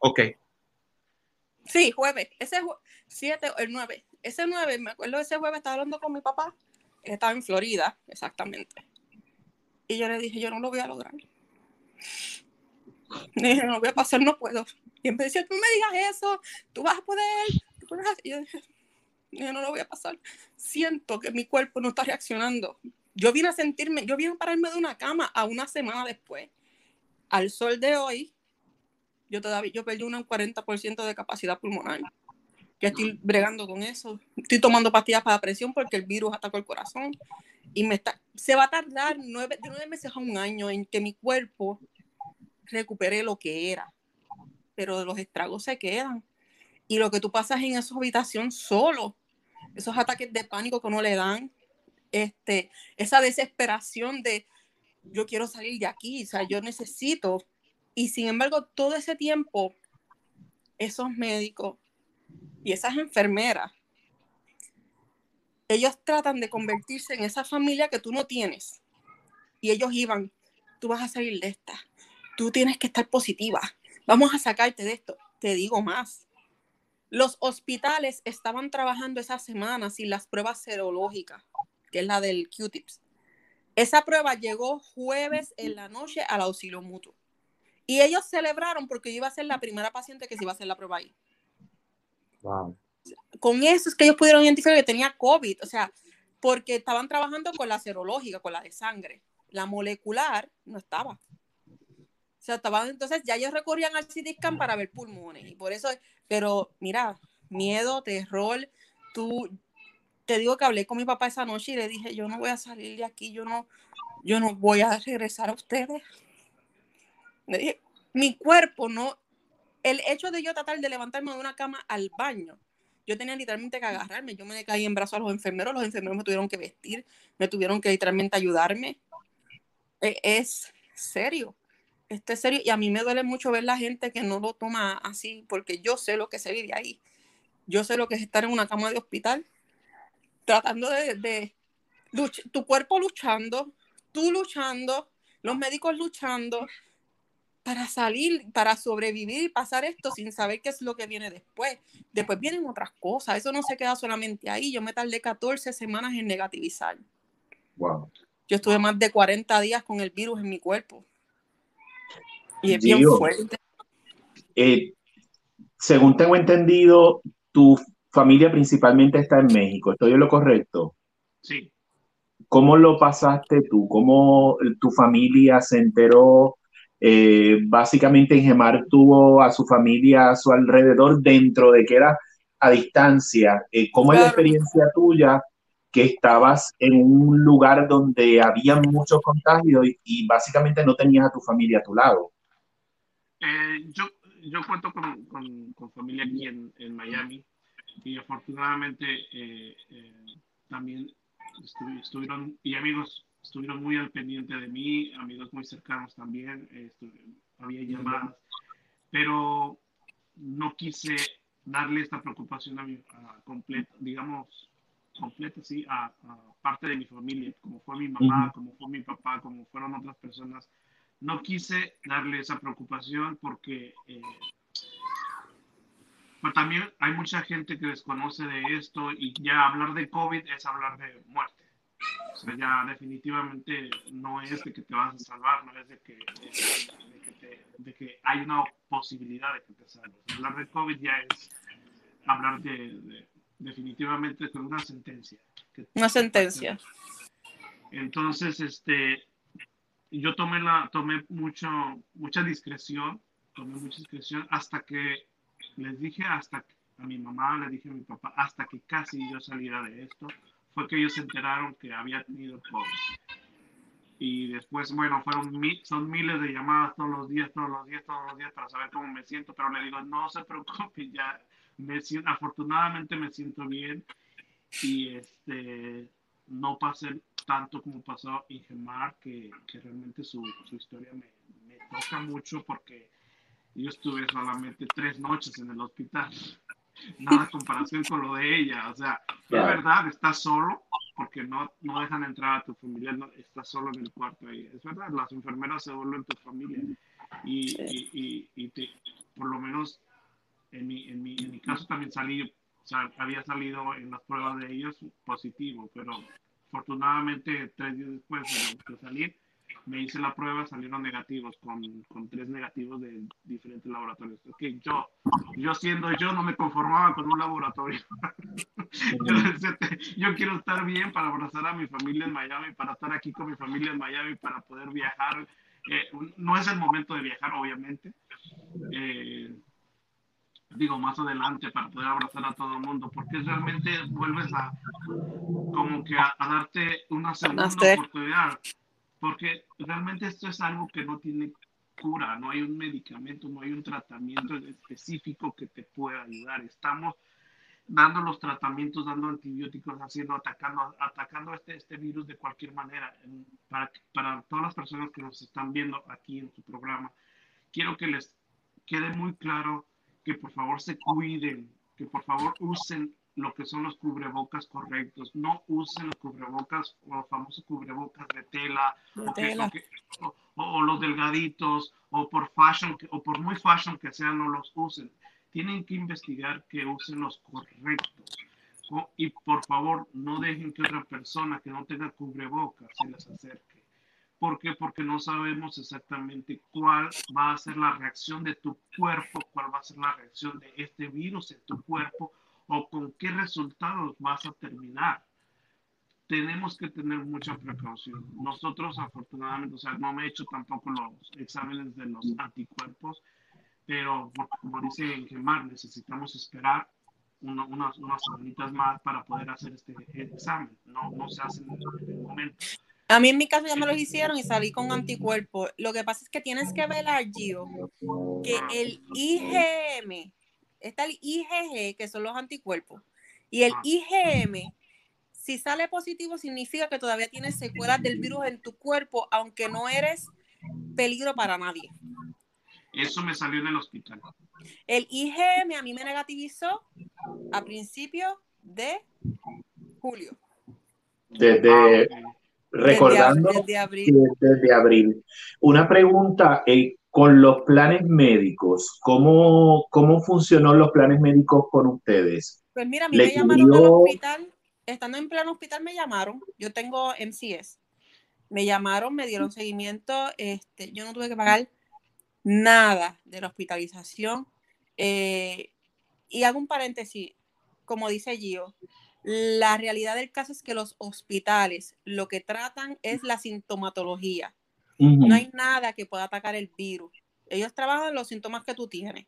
ok, Sí, jueves. Ese jue- 7 o el 9. Ese 9, me acuerdo ese jueves, estaba hablando con mi papá. Él estaba en Florida, exactamente. Y yo le dije, yo no lo voy a lograr. Le [LAUGHS] dije, no voy a pasar, no puedo. Y me decía, tú me digas eso, tú vas a poder. tú puedes hacer". Y yo dije, yo no lo voy a pasar. Siento que mi cuerpo no está reaccionando. Yo vine a sentirme, yo vine a pararme de una cama a una semana después. Al sol de hoy, yo todavía yo perdí un 40% de capacidad pulmonar. Yo estoy bregando con eso. Estoy tomando pastillas para presión porque el virus atacó el corazón. Y me está, se va a tardar nueve, de nueve meses a un año en que mi cuerpo recupere lo que era. Pero los estragos se quedan. Y lo que tú pasas en esa habitación solo, esos ataques de pánico que no le dan, este, esa desesperación de yo quiero salir de aquí, o sea, yo necesito. Y sin embargo, todo ese tiempo, esos médicos y esas enfermeras, ellos tratan de convertirse en esa familia que tú no tienes. Y ellos iban, tú vas a salir de esta, tú tienes que estar positiva, vamos a sacarte de esto. Te digo más. Los hospitales estaban trabajando esa semana sin las pruebas serológicas, que es la del Q-tips. Esa prueba llegó jueves en la noche al auxilio mutuo. Y ellos celebraron porque yo iba a ser la primera paciente que se iba a hacer la prueba ahí. wow. Con eso es que ellos pudieron identificar que tenía COVID, o sea, porque estaban trabajando con la serológica, con la de sangre. La molecular no estaba. Sea, estaban, entonces ya ellos recurrían al CT scan para ver pulmones. Y por eso, pero mira, miedo, terror, tú, te digo que hablé con mi papá esa noche y le dije, yo no voy a salir de aquí, yo no, yo no voy a regresar a ustedes. Le dije, mi cuerpo no, el hecho de yo tratar de levantarme de una cama al baño, yo tenía literalmente que agarrarme, yo me caí en brazos a los enfermeros, los enfermeros me tuvieron que vestir, me tuvieron que literalmente ayudarme. E- Es serio, esto es serio y a mí me duele mucho ver la gente que no lo toma así, porque yo sé lo que se vive ahí. Yo sé lo que es estar en una cama de hospital, tratando de, de tu cuerpo luchando, tú luchando, los médicos luchando para salir, para sobrevivir y pasar esto sin saber qué es lo que viene después. Después vienen otras cosas, eso no se queda solamente ahí. Yo me tardé 14 semanas en negativizar. Wow. Yo estuve más de 40 días con el virus en mi cuerpo. Y es bien fuerte. Eh, según tengo entendido, tu familia principalmente está en México. ¿Estoy en lo correcto? Sí. ¿Cómo lo pasaste tú? ¿Cómo tu familia se enteró? Eh, básicamente, Gemar tuvo a su familia a su alrededor dentro de que era a distancia. Eh, ¿cómo es la experiencia tuya que estabas en un lugar donde había muchos contagios y, y básicamente no tenías a tu familia a tu lado? Eh, yo, yo cuento con, con, con familia aquí en, en Miami y afortunadamente eh, eh, también estu- estuvieron, y amigos estuvieron muy al pendiente de mí, amigos muy cercanos también, había llamadas, pero no quise darle esta preocupación a mi a completa, digamos, completa, sí, a, a parte de mi familia, como fue mi mamá, como fue mi papá, como fueron otras personas. No quise darle esa preocupación porque eh, pues también hay mucha gente que desconoce de esto y ya hablar de COVID es hablar de muerte. O sea, ya definitivamente no es de que te vas a salvar, no es de que, de, de que, te- de que hay una posibilidad de que te salves. Hablar de COVID ya es hablar de, de- definitivamente con una sentencia. que- Una sentencia. Entonces, este, yo tomé la, tomé mucho, mucha discreción, tomé mucha discreción hasta que les dije, hasta a mi mamá, le dije a mi papá, hasta que casi yo saliera de esto, fue que ellos se enteraron que había tenido COVID. y después, bueno, fueron son miles de llamadas todos los días, todos los días, todos los días para saber cómo me siento, pero le digo, no se preocupe, ya me siento, afortunadamente me siento bien y este, no pasé tanto como pasó Ingemar, que, que realmente su, su historia me, me, toca mucho porque yo estuve solamente tres noches en el hospital, [LAUGHS] nada comparación con lo de ella, o sea, es verdad, está solo, porque no, no dejan entrar a tu familia, no, estás solo en el cuarto ahí. Es verdad, las enfermeras se vuelven tu familia. Y, y, y, te, por lo menos en mi, en, mi, en mi caso también salí, o sea, había salido en las pruebas de ellos positivo, pero afortunadamente tres días después de, salir, me hice la prueba, salieron negativos, con, con, tres negativos de diferentes laboratorios. Okay, yo, yo siendo yo, no me conformaba con un laboratorio. [LAUGHS] yo, yo, quiero estar bien para abrazar a mi familia en Miami, para estar aquí con mi familia en Miami, para poder viajar. Eh, no es el momento de viajar, obviamente. Eh, digo, más adelante para poder abrazar a todo el mundo, porque realmente vuelves a como que a, a darte una segunda oportunidad porque realmente esto es algo que no tiene cura, no hay un medicamento, no hay un tratamiento específico que te pueda ayudar. Estamos dando los tratamientos, dando antibióticos, haciendo, atacando, atacando este, este virus de cualquier manera. Para, para todas las personas que nos están viendo aquí en su programa, quiero que les quede muy claro que por favor se cuiden, que por favor usen lo que son los cubrebocas correctos. No usen los cubrebocas o los famosos cubrebocas de tela, de tela. O, o, o, los delgaditos o por fashion o por muy fashion que sean no los usen. Tienen que investigar que usen los correctos. Y por favor, no dejen que otra persona que no tenga cubrebocas se les acerque. ¿Por qué? Porque no sabemos exactamente cuál va a ser la reacción de tu cuerpo, cuál va a ser la reacción de este virus en tu cuerpo o con qué resultados vas a terminar. Tenemos que tener mucha precaución. Nosotros, afortunadamente, o sea, no me he hecho tampoco los exámenes de los anticuerpos, pero como dice Gemar, necesitamos esperar una, unas, unas semanitas más para poder hacer este examen. No, no se hace en el momento. A mí en mi caso ya me los hicieron y salí con anticuerpos. Lo que pasa es que tienes que ver, Gio, que el IgM está el IgG, que son los anticuerpos, y el IgM, si sale positivo, significa que todavía tienes secuelas del virus en tu cuerpo, aunque no eres peligro para nadie. Eso me salió en el hospital. El IgM a mí me negativizó a principios de julio. Desde, recordando, desde, abril. Desde abril. Una pregunta, eh, con los planes médicos, ¿cómo, cómo funcionó los planes médicos con ustedes? Pues mira, a mí me llamaron del hospital, estando en plan hospital me llamaron, yo tengo MCS, me llamaron, me dieron seguimiento, este, yo no tuve que pagar nada de la hospitalización. Eh, y hago un paréntesis, como dice Gio, la realidad del caso es que los hospitales lo que tratan es la sintomatología no hay nada que pueda atacar el virus. Ellos trabajan los síntomas que tú tienes.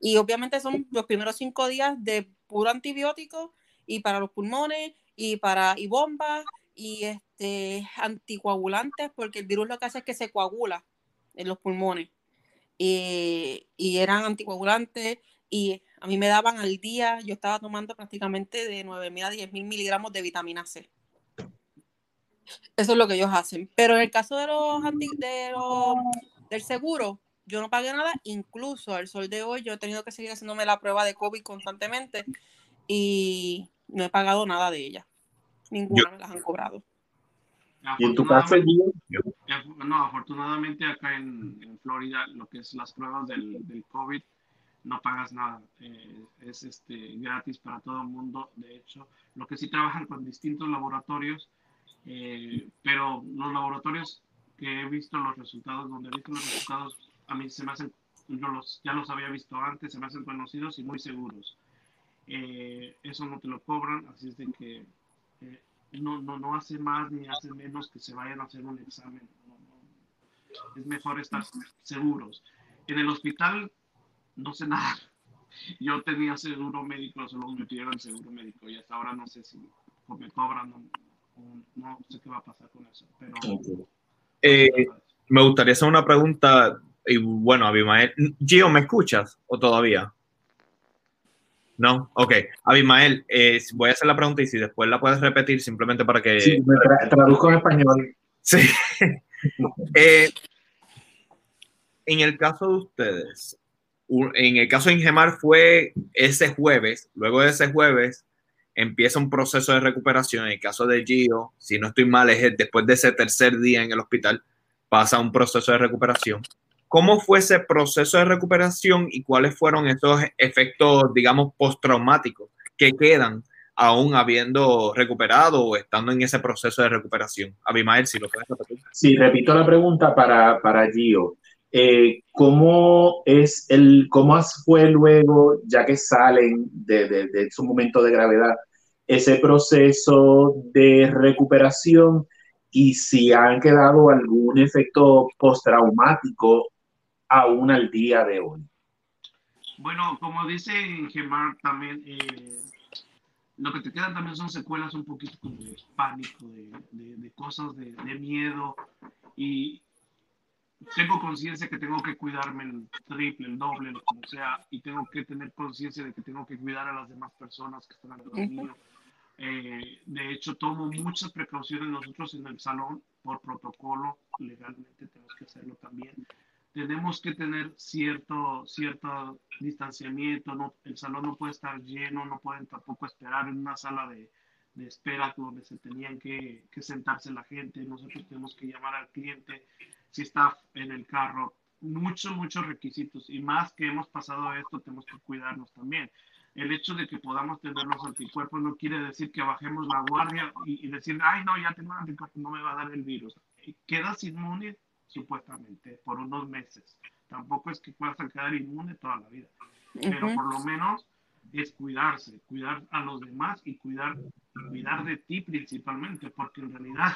Y obviamente son los primeros cinco días de puro antibiótico y para los pulmones y para y bombas y este anticoagulantes porque el virus lo que hace es que se coagula en los pulmones. Y, y eran anticoagulantes y a mí me daban al día, yo estaba tomando prácticamente de 9.000 a 10.000 miligramos de vitamina C. Eso es lo que ellos hacen. Pero en el caso de los, de los del seguro, yo no pagué nada, incluso al sol de hoy yo he tenido que seguir haciéndome la prueba de COVID constantemente y no he pagado nada de ella. Ninguna yo, me las han cobrado. ¿Y en tu caso, No, afortunadamente acá en, en, Florida, lo que es las pruebas del, del COVID, no pagas nada. Eh, es este, gratis para todo el mundo. De hecho, lo que sí trabajan con distintos laboratorios eh, pero los laboratorios que he visto los resultados, donde he visto los resultados, a mí se me hacen, yo los, ya los había visto antes, se me hacen conocidos y muy seguros. Eh, eso no te lo cobran, así es de que no, no, no hace más ni hace menos que se vayan a hacer un examen. Es mejor estar seguros. En el hospital no sé nada. Yo tenía seguro médico, solo me pidieron seguro médico y hasta ahora no sé si me cobran no sé qué va a pasar con eso. Pero, Eh, me gustaría hacer una pregunta, y bueno, Abimael, Gio, ¿me escuchas o todavía? No, ok. Abimael, eh, voy a hacer la pregunta y si después la puedes repetir simplemente para que... Sí, me traduzco en español. Sí. [LAUGHS] Eh, en el caso de ustedes, en el caso de Ingemar fue ese jueves, luego de ese jueves empieza un proceso de recuperación. En el caso de Gio, si no estoy mal, es después de ese tercer día en el hospital, pasa un proceso de recuperación. ¿Cómo fue ese proceso de recuperación y cuáles fueron esos efectos, digamos, postraumáticos que quedan aún habiendo recuperado o estando en ese proceso de recuperación? Abimael, si lo puedes repetir. Sí, repito la pregunta para, para Gio. Eh, ¿Cómo es el, cómo fue luego, ya que salen de, de, de su momento de gravedad, ese proceso de recuperación y si han quedado algún efecto postraumático aún al día de hoy? Bueno, como dice Gemar, también eh, lo que te quedan también son secuelas un poquito de pánico, de, de cosas de, miedo y tengo conciencia que tengo que cuidarme el triple, el doble, lo como sea, y tengo que tener conciencia de que tengo que cuidar a las demás personas que están alrededor mío. Eh, de hecho, tomo muchas precauciones nosotros en el salón por protocolo, legalmente tenemos que hacerlo también. Tenemos que tener cierto, cierto distanciamiento, no, el salón no puede estar lleno, no pueden tampoco esperar en una sala de, de espera donde se tenían que, que, sentarse la gente, nosotros tenemos que llamar al cliente si está en el carro, muchos, muchos requisitos y más que hemos pasado esto, tenemos que cuidarnos también el hecho de que podamos tener los anticuerpos no quiere decir que bajemos la guardia y, decir, ay, no, ya tengo anticuerpos, no me va a dar el virus. Quedas inmune supuestamente por unos meses. Tampoco es que puedas quedar inmune toda la vida, pero por lo menos es cuidarse, cuidar a los demás y cuidar, cuidar de ti principalmente, porque en realidad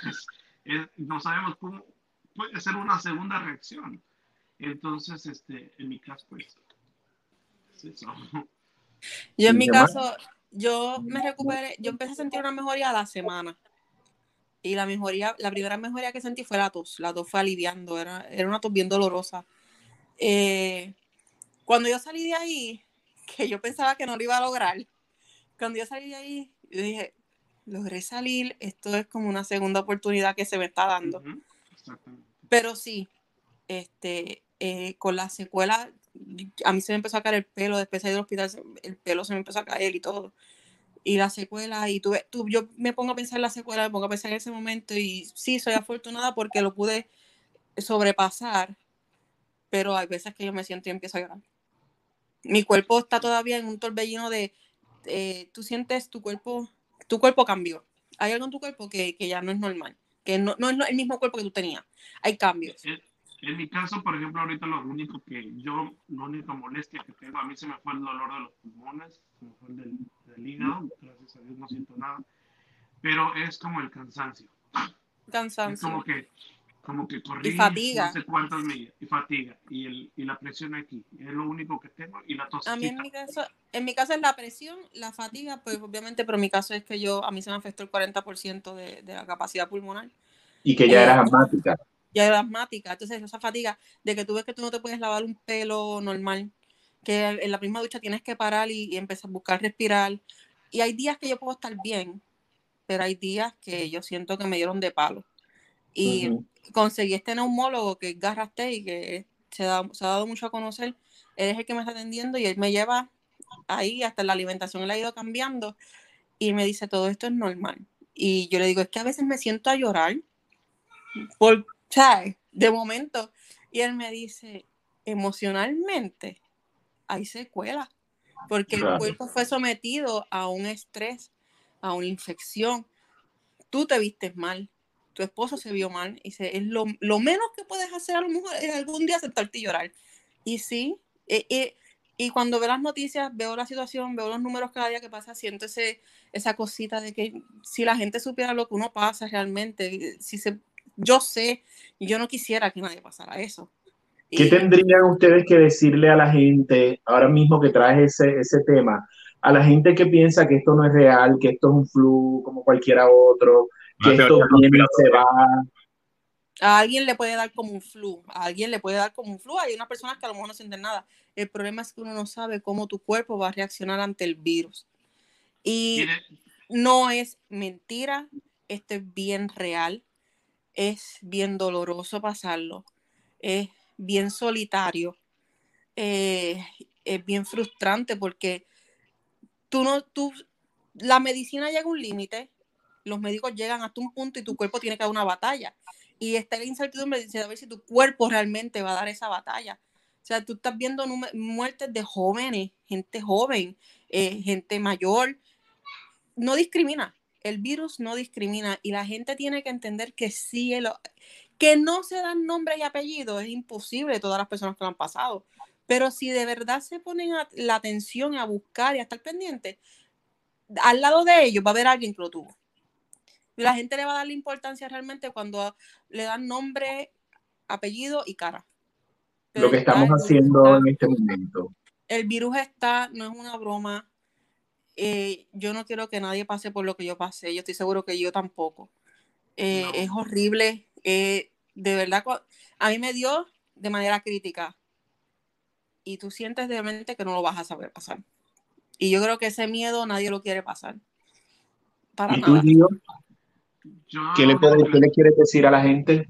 [LAUGHS] no sabemos cómo puede ser una segunda reacción. Entonces, este, en mi caso, pues, es eso. Yo en mi caso, yo me recuperé, yo empecé a sentir una mejoría a la semana. Y la mejoría, la primera mejoría que sentí fue la tos. La tos fue aliviando, era, era una tos bien dolorosa. Eh, cuando yo salí de ahí, [LAUGHS] que yo pensaba que no lo iba a lograr, cuando yo salí de ahí, yo dije, logré salir, esto es como una segunda oportunidad que se me está dando. Pero sí, este, eh, con la secuela a mí se me empezó a caer el pelo, después de ir al hospital, el pelo se me empezó a caer y todo. Y la secuela, y tuve, tú, yo me pongo a pensar en la secuela, me pongo a pensar en ese momento y sí, soy afortunada porque lo pude sobrepasar, pero hay veces que yo me siento y empiezo a llorar. Mi cuerpo está todavía en un torbellino de, tú sientes tu cuerpo, tu cuerpo cambió. Hay algo en tu cuerpo que, que ya no es normal, que no, no, es el mismo cuerpo que tú tenías. Hay cambios. En mi caso, por ejemplo, ahorita lo único que yo, la única molestia que tengo, a mí se me fue el dolor de los pulmones, se me fue el del, hígado, gracias a Dios no siento nada, pero es como el cansancio. Cansancio. Es como que, como que corrí y fatiga. no sé cuántas millas, y fatiga, y, el, y la presión aquí, es lo único que tengo, y la tos. A mí en mi, caso, en mi caso es la presión, la fatiga, pues obviamente, pero en mi caso es que yo, a mí se me afectó el 40% de, de la capacidad pulmonar. Y que ya eras asmática ya era asmática. Entonces, esa fatiga de que tú ves que tú no te puedes lavar un pelo normal, que en la misma ducha tienes que parar y, empezar a buscar respirar. Y hay días que yo puedo estar bien, pero hay días que yo siento que me dieron de palo. Y conseguí este neumólogo que es Garraste y que se, ha dado mucho a conocer. Él es el que me está atendiendo y él me lleva ahí, hasta la alimentación él ha ido cambiando. Y me dice, todo esto es normal. Y yo le digo, es que a veces me siento a llorar por, ¿sabes? De momento. Y él me dice, emocionalmente hay secuelas, porque el cuerpo fue sometido a un estrés, a una infección. Tú te vistes mal, tu esposo se vio mal, y dice, es lo, menos que puedes hacer a lo mejor es algún día sentarte y llorar. Y sí, e, e, y cuando veo las noticias, veo la situación, veo los números cada día que pasa, siento ese, esa cosita de que si la gente supiera lo que uno pasa realmente, si se yo sé yo no quisiera que nadie pasara eso. ¿Qué tendrían ustedes que decirle a la gente, ahora mismo que traes ese, ese tema, a la gente que piensa que esto no es real, que esto es un flu como cualquiera otro, que esto viene y se va? A alguien le puede dar como un flu, a alguien le puede dar como un flu. Hay unas personas que a lo mejor no sienten nada. El problema es que uno no sabe cómo tu cuerpo va a reaccionar ante el virus. Y no es mentira, esto es bien real, es bien doloroso pasarlo, es bien solitario, eh, es bien frustrante porque tú no, tú, la medicina llega a un límite, los médicos llegan hasta un punto y tu cuerpo tiene que dar una batalla. Y está la incertidumbre de saber si tu cuerpo realmente va a dar esa batalla. O sea, tú estás viendo muertes de jóvenes, gente joven, eh, gente mayor. No discrimina. El virus no discrimina y la gente tiene que entender que sí, que no se dan nombres y apellidos, es imposible todas las personas que lo han pasado. Pero si de verdad se ponen la atención a buscar y a estar pendientes, al lado de ellos va a haber alguien que lo tuvo. La gente le va a dar la importancia realmente cuando le dan nombre, apellido y cara. lo que estamos haciendo en este momento. El virus está, no es una broma. Eh, yo no quiero que nadie pase por lo que yo pasé. Yo estoy seguro que yo tampoco. Eh, es horrible. Eh, de verdad, a mí me dio de manera crítica. Y tú sientes de mente que no lo vas a saber pasar. Y yo creo que ese miedo nadie lo quiere pasar. Para ¿Y tú, ¿Qué, le, ¿Qué quieres decir a la gente?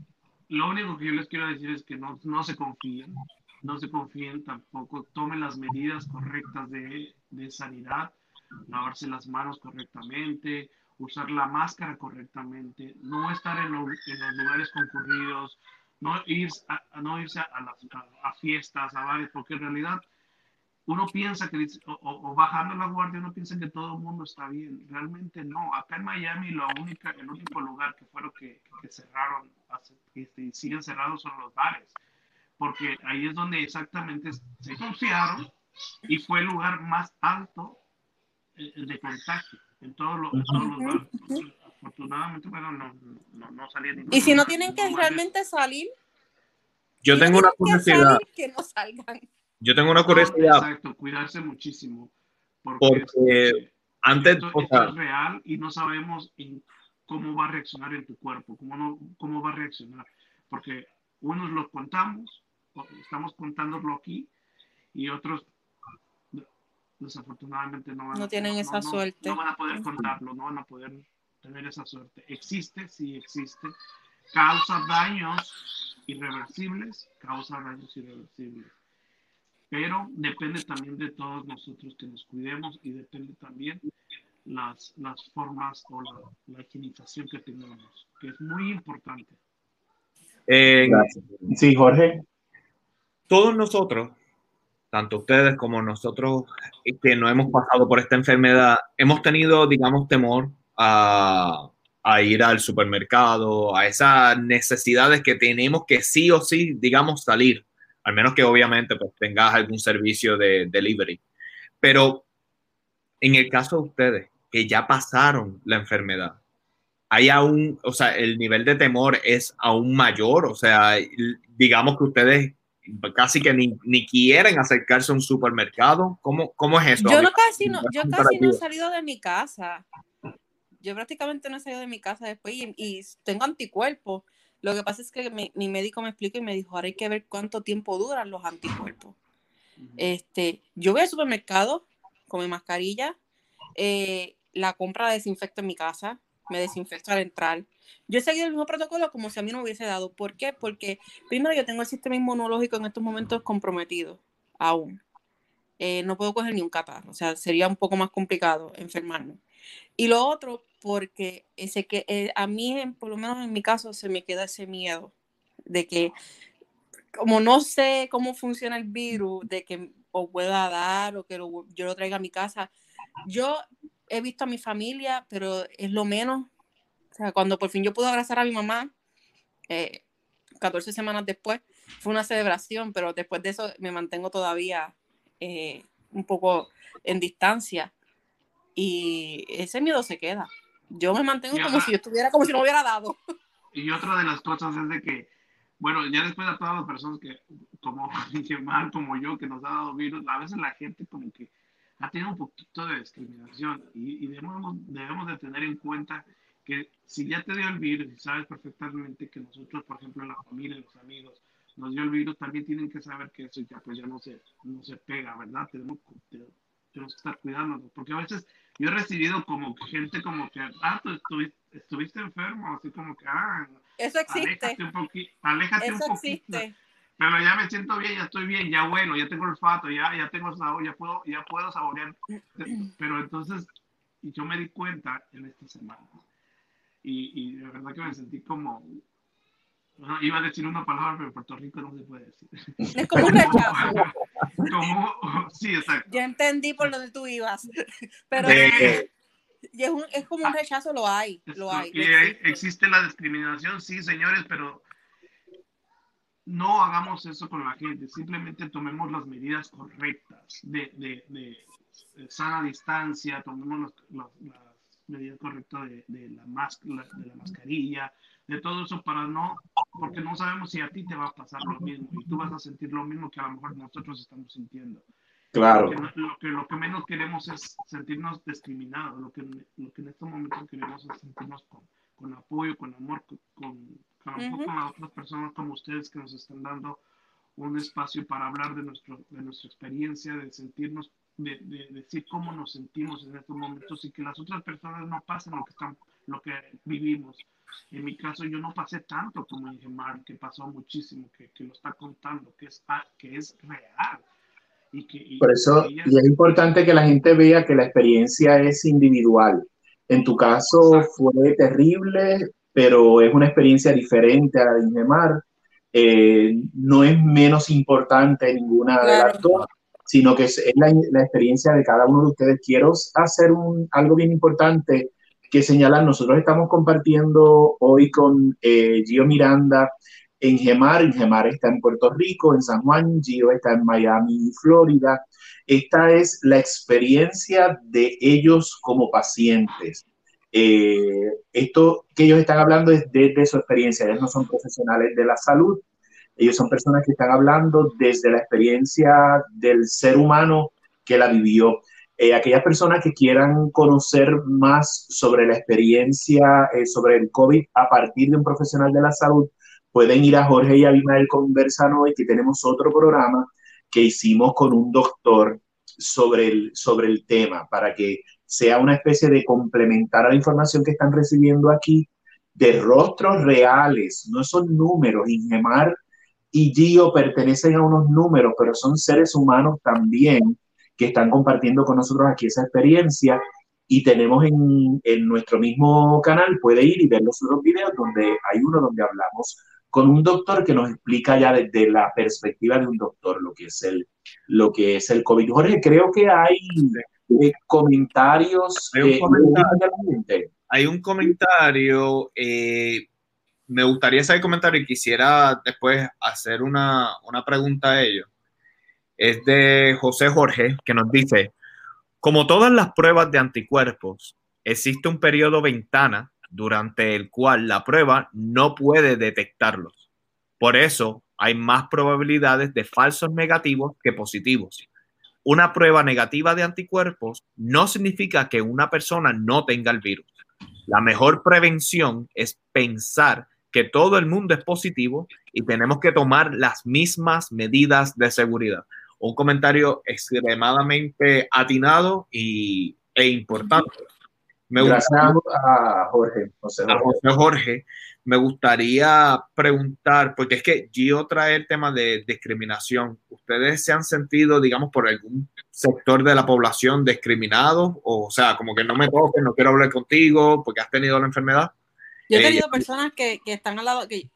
Lo único que yo les quiero decir es que no, no se confíen, no se confíen tampoco, tomen las medidas correctas de, de sanidad, lavarse las manos correctamente, usar la máscara correctamente, no estar en, en los lugares concurridos, no, ir a, no irse a, las, a, fiestas, a bares, porque en realidad uno piensa que, o, bajando la guardia, uno piensa que todo el mundo está bien. Realmente no. Acá en Miami, lo única, el único lugar que fueron que, que cerraron este, y siguen cerrados son los bares. Porque ahí es donde exactamente se confiaron y fue el lugar más alto eh, de contagio en, todos los, bares. Afortunadamente, bueno, no, no, no salía Y si no tienen que realmente salir, yo tengo una curiosidad. Que no salgan. Yo tengo una curiosidad. Exacto, cuidarse muchísimo. Porque, antes. es real y no sabemos cómo va a reaccionar en tu cuerpo, cómo, no, cómo va a reaccionar. Porque unos lo contamos, estamos contándolo aquí, y otros desafortunadamente no, van no tienen esa suerte. No van a poder contarlo, no van a poder tener esa suerte. Existe, sí existe. Causa daños irreversibles, causa daños irreversibles pero depende también de todos nosotros que nos cuidemos y depende también las, las formas o la, la higienización que tengamos, que es muy importante. Eh, sí, Jorge. Todos nosotros, tanto ustedes como nosotros que no hemos pasado por esta enfermedad, hemos tenido, digamos, temor a, a ir al supermercado, a esas necesidades que tenemos que sí o sí, digamos, salir al menos que obviamente pues, tengas algún servicio de delivery. Pero en el caso de ustedes, que ya pasaron la enfermedad, hay aún, o sea, el nivel de temor es aún mayor, o sea, digamos que ustedes casi que ni, ni quieren acercarse a un supermercado. ¿Cómo, cómo es eso? Yo, no, casi, no, yo casi no he salido de mi casa. Yo prácticamente no he salido de mi casa después y, y tengo anticuerpos. Lo que pasa es que mi, médico me explicó y me dijo, ahora hay que ver cuánto tiempo duran los anticuerpos. Este, yo voy al supermercado con mi mascarilla, eh, la compra desinfecto en mi casa, me desinfecto al entrar. Yo he seguido el mismo protocolo como si a mí no hubiese dado. ¿Por qué? Porque primero yo tengo el sistema inmunológico en estos momentos comprometido, aún. Eh, no puedo coger ni un catarro, o sea, sería un poco más complicado enfermarme. Y lo otro, porque ese que eh, a mí, por lo menos en mi caso, se me queda ese miedo de que, como no sé cómo funciona el virus, de que o pueda dar o que yo lo traiga a mi casa. Yo he visto a mi familia, pero es lo menos. O sea, cuando por fin yo pude abrazar a mi mamá, 14 eh, semanas después, fue una celebración, pero después de eso me mantengo todavía eh, un poco en distancia. Y ese miedo se queda. Yo me mantengo como si yo estuviera, como si no hubiera dado. [LAUGHS] Y otra de las cosas es de que, bueno, ya después de todas las personas que, como [LAUGHS] mal como yo, que nos ha dado virus, a veces la gente como que ha tenido un poquito de discriminación y, debemos, debemos de tener en cuenta que si ya te dio el virus y sabes perfectamente que nosotros, por ejemplo, la familia, los amigos, nos dio el virus, también tienen que saber que eso ya, pues ya no se, no se pega, ¿verdad? Tenemos, tenemos que estar cuidándonos, porque a veces yo he recibido como gente como que, ah, tú estuviste, estuviste enfermo, así como que, ah, eso existe. Aléjate un, aléjate eso un poquito. existe. Pero ya me siento bien, ya estoy bien, ya bueno, ya tengo olfato, ya, ya tengo sabor, ya puedo, ya puedo saborear. Pero entonces, yo me di cuenta en esta semana. Y, y de verdad que me sentí como, no, iba a decir una palabra, pero en Puerto Rico no se puede decir. Es como un rechazo. Como, sí, exacto. Yo entendí por donde tú ibas. [LAUGHS] Pero De- y es, un, es como un rechazo, lo hay, lo hay. Y hay- existe la discriminación, sí, señores, pero no hagamos eso con la gente. Simplemente tomemos las medidas correctas de, de, de, de sana distancia, tomemos las, las- las medidas correctas de, de la mas- la- de la mascarilla, de todo eso para no, porque no sabemos si a ti te va a pasar lo mismo y tú vas a sentir lo mismo que a lo mejor nosotros estamos sintiendo. Claro. Lo que, lo, que, lo que menos queremos es sentirnos discriminados. Lo que, lo que en estos momentos queremos es sentirnos con, con apoyo, con amor, con, con, con, amor Ujú. con las otras personas como ustedes que nos están dando un espacio para hablar de, nuestro, de nuestra experiencia, de sentirnos, de, de decir cómo nos sentimos en estos momentos y que las otras personas no pasen lo que, están, lo que vivimos. En mi caso, yo no pasé tanto como Ingemar, que pasó muchísimo, que, que lo está contando, que es, ah, que es real. Y que, y- Por eso, ella- y es importante que la gente vea que la experiencia es individual. En tu caso Exacto. fue terrible, pero es una experiencia diferente a la de Ingemar. Eh, no es menos importante ninguna de las dos, sino que es, es la, la experiencia de cada uno de ustedes. Quiero hacer un, algo bien importante que señalar. Nosotros estamos compartiendo hoy con eh, Gio Miranda en Gemar. En Gemar está en Puerto Rico, en San Juan. Gio está en Miami, Florida. Esta es la experiencia de ellos como pacientes. Eh, esto que ellos están hablando es desde su experiencia. Ellos no son profesionales de la salud. Ellos son personas que están hablando desde la experiencia del ser humano que la vivió. Eh, aquellas personas que quieran conocer más sobre la experiencia eh, sobre el COVID a partir de un profesional de la salud, pueden ir a Jorge y Abimael Conversan hoy, que tenemos otro programa que hicimos con un doctor sobre el, sobre el tema, para que sea una especie de complementar a la información que están recibiendo aquí, de rostros reales, no son números. Ingemar y Gio pertenecen a unos números, pero son seres humanos también que están compartiendo con nosotros aquí esa experiencia y tenemos en, en nuestro mismo canal, puede ir y ver los otros videos donde hay uno donde hablamos con un doctor que nos explica ya desde la perspectiva de un doctor lo que es el, lo que es el COVID. Jorge, creo que hay eh, comentarios. Hay un eh, comentario. hay un comentario, eh, me gustaría saber comentario y quisiera después hacer una, una pregunta a ellos. Es de José Jorge, que nos dice, como todas las pruebas de anticuerpos, existe un periodo ventana durante el cual la prueba no puede detectarlos. Por eso hay más probabilidades de falsos negativos que positivos. Una prueba negativa de anticuerpos no significa que una persona no tenga el virus. La mejor prevención es pensar que todo el mundo es positivo y tenemos que tomar las mismas medidas de seguridad. Un comentario extremadamente atinado y, e importante. Me Gracias gustaría- a Jorge. José a Jorge. José Jorge, me gustaría preguntar, porque es que Gio trae el tema de discriminación. ¿Ustedes se han sentido, digamos, por algún sector de la población discriminados? O, o sea, como que no me toques, no quiero hablar contigo porque has tenido la enfermedad. Yo he Eh, tenido personas que, que están al lado, que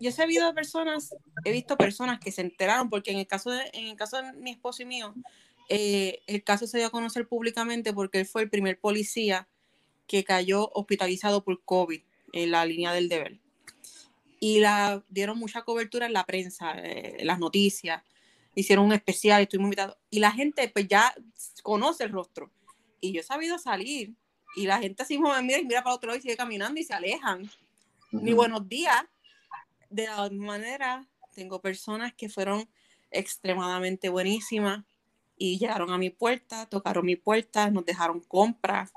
yo he sabido de personas, he visto personas que se enteraron, porque en el caso de, en el caso de mi esposo y mío, eh, el caso se dio a conocer públicamente porque él fue el primer policía que cayó hospitalizado por COVID en la línea del deber. Y la dieron mucha cobertura en la prensa, eh, en las noticias, hicieron un especial, estuvimos invitados. Y la gente pues ya conoce el rostro. Y yo he sabido salir y la gente así me mira y mira para otro lado y sigue caminando y se alejan. Ni buenos días. De la manera, tengo personas que fueron extremadamente buenísimas y llegaron a mi puerta, tocaron mi puerta, nos dejaron compras,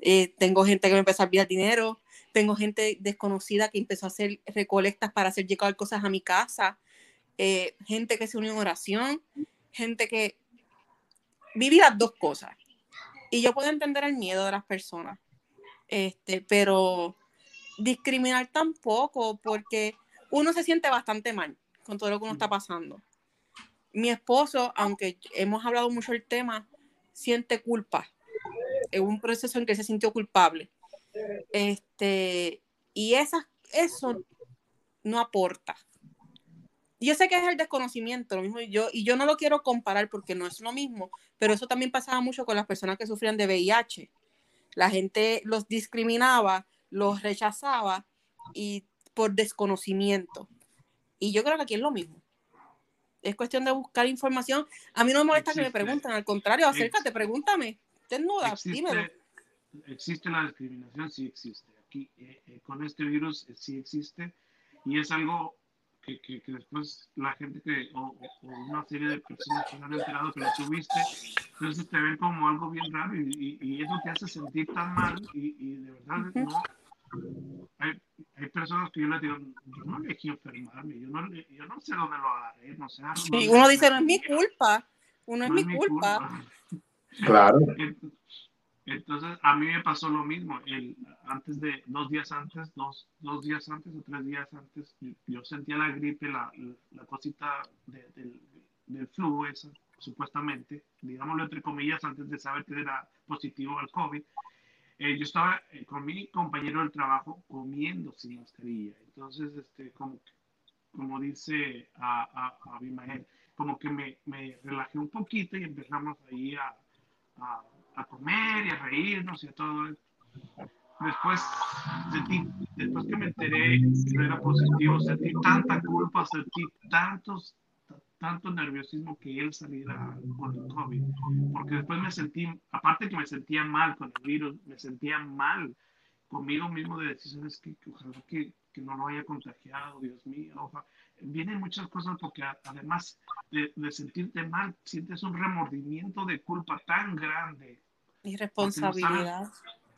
Eh, tengo gente que me empezó a enviar dinero, tengo gente desconocida que empezó a hacer recolectas para hacer llegar cosas a mi casa, eh, gente que se unió en oración, gente que viví las dos cosas. Y yo puedo entender el miedo de las personas, este, pero discriminar tampoco, porque uno se siente bastante mal con todo lo que uno está pasando. Mi esposo, aunque hemos hablado mucho del tema, siente culpa. Es un proceso en que se sintió culpable. Este, y esa, eso no aporta. Yo sé que es el desconocimiento, lo mismo yo, y yo no lo quiero comparar porque no es lo mismo, pero eso también pasaba mucho con las personas que sufrían de VIH. La gente los discriminaba, los rechazaba y por desconocimiento. Y yo creo que aquí es lo mismo. Es cuestión de buscar información. A mí no me molesta que me pregunten, al contrario, acércate, pregúntame. Desnuda, existe, dímelo. Existe la discriminación, sí existe. Aquí eh, eh, con este virus eh, sí existe y es algo que, que, que, después la gente que, o, o, una serie de personas que no han enterado que lo tuviste, entonces te ven como algo bien raro y, y, y eso te hace sentir tan mal y, y de verdad no. Hay, hay, personas que yo les digo, yo no elegí enfermarme, yo no, yo no sé dónde lo agarré, no sé. No, sí, uno dice, no es mi culpa, uno no es, mi, culpa. culpa. Claro. [LAUGHS] Entonces, a mí me pasó lo mismo. El, antes de, dos días antes, dos, dos días antes o tres días antes, yo sentía la gripe, la, la cosita de, del, del flu, esa, supuestamente, digámoslo entre comillas, antes de saber que era positivo al COVID. Eh, yo estaba eh, con mi compañero del trabajo comiendo sin mascarilla. Entonces, este, como, como dice a, a, a como que me, me relajé un poquito y empezamos ahí a, a a comer y a reírnos y a todo. Después, sentí, después que me enteré que no era positivo, sentí tanta culpa, sentí tantos, tanto nerviosismo que él saliera con el COVID. Porque después me sentí, aparte que me sentía mal con el virus, me sentía mal conmigo mismo de decisiones que, que ojalá que, que, no lo haya contagiado, Dios mío. Ojalá. Vienen muchas cosas porque además de, de sentirte mal, sientes un remordimiento de culpa tan grande Irresponsabilidad.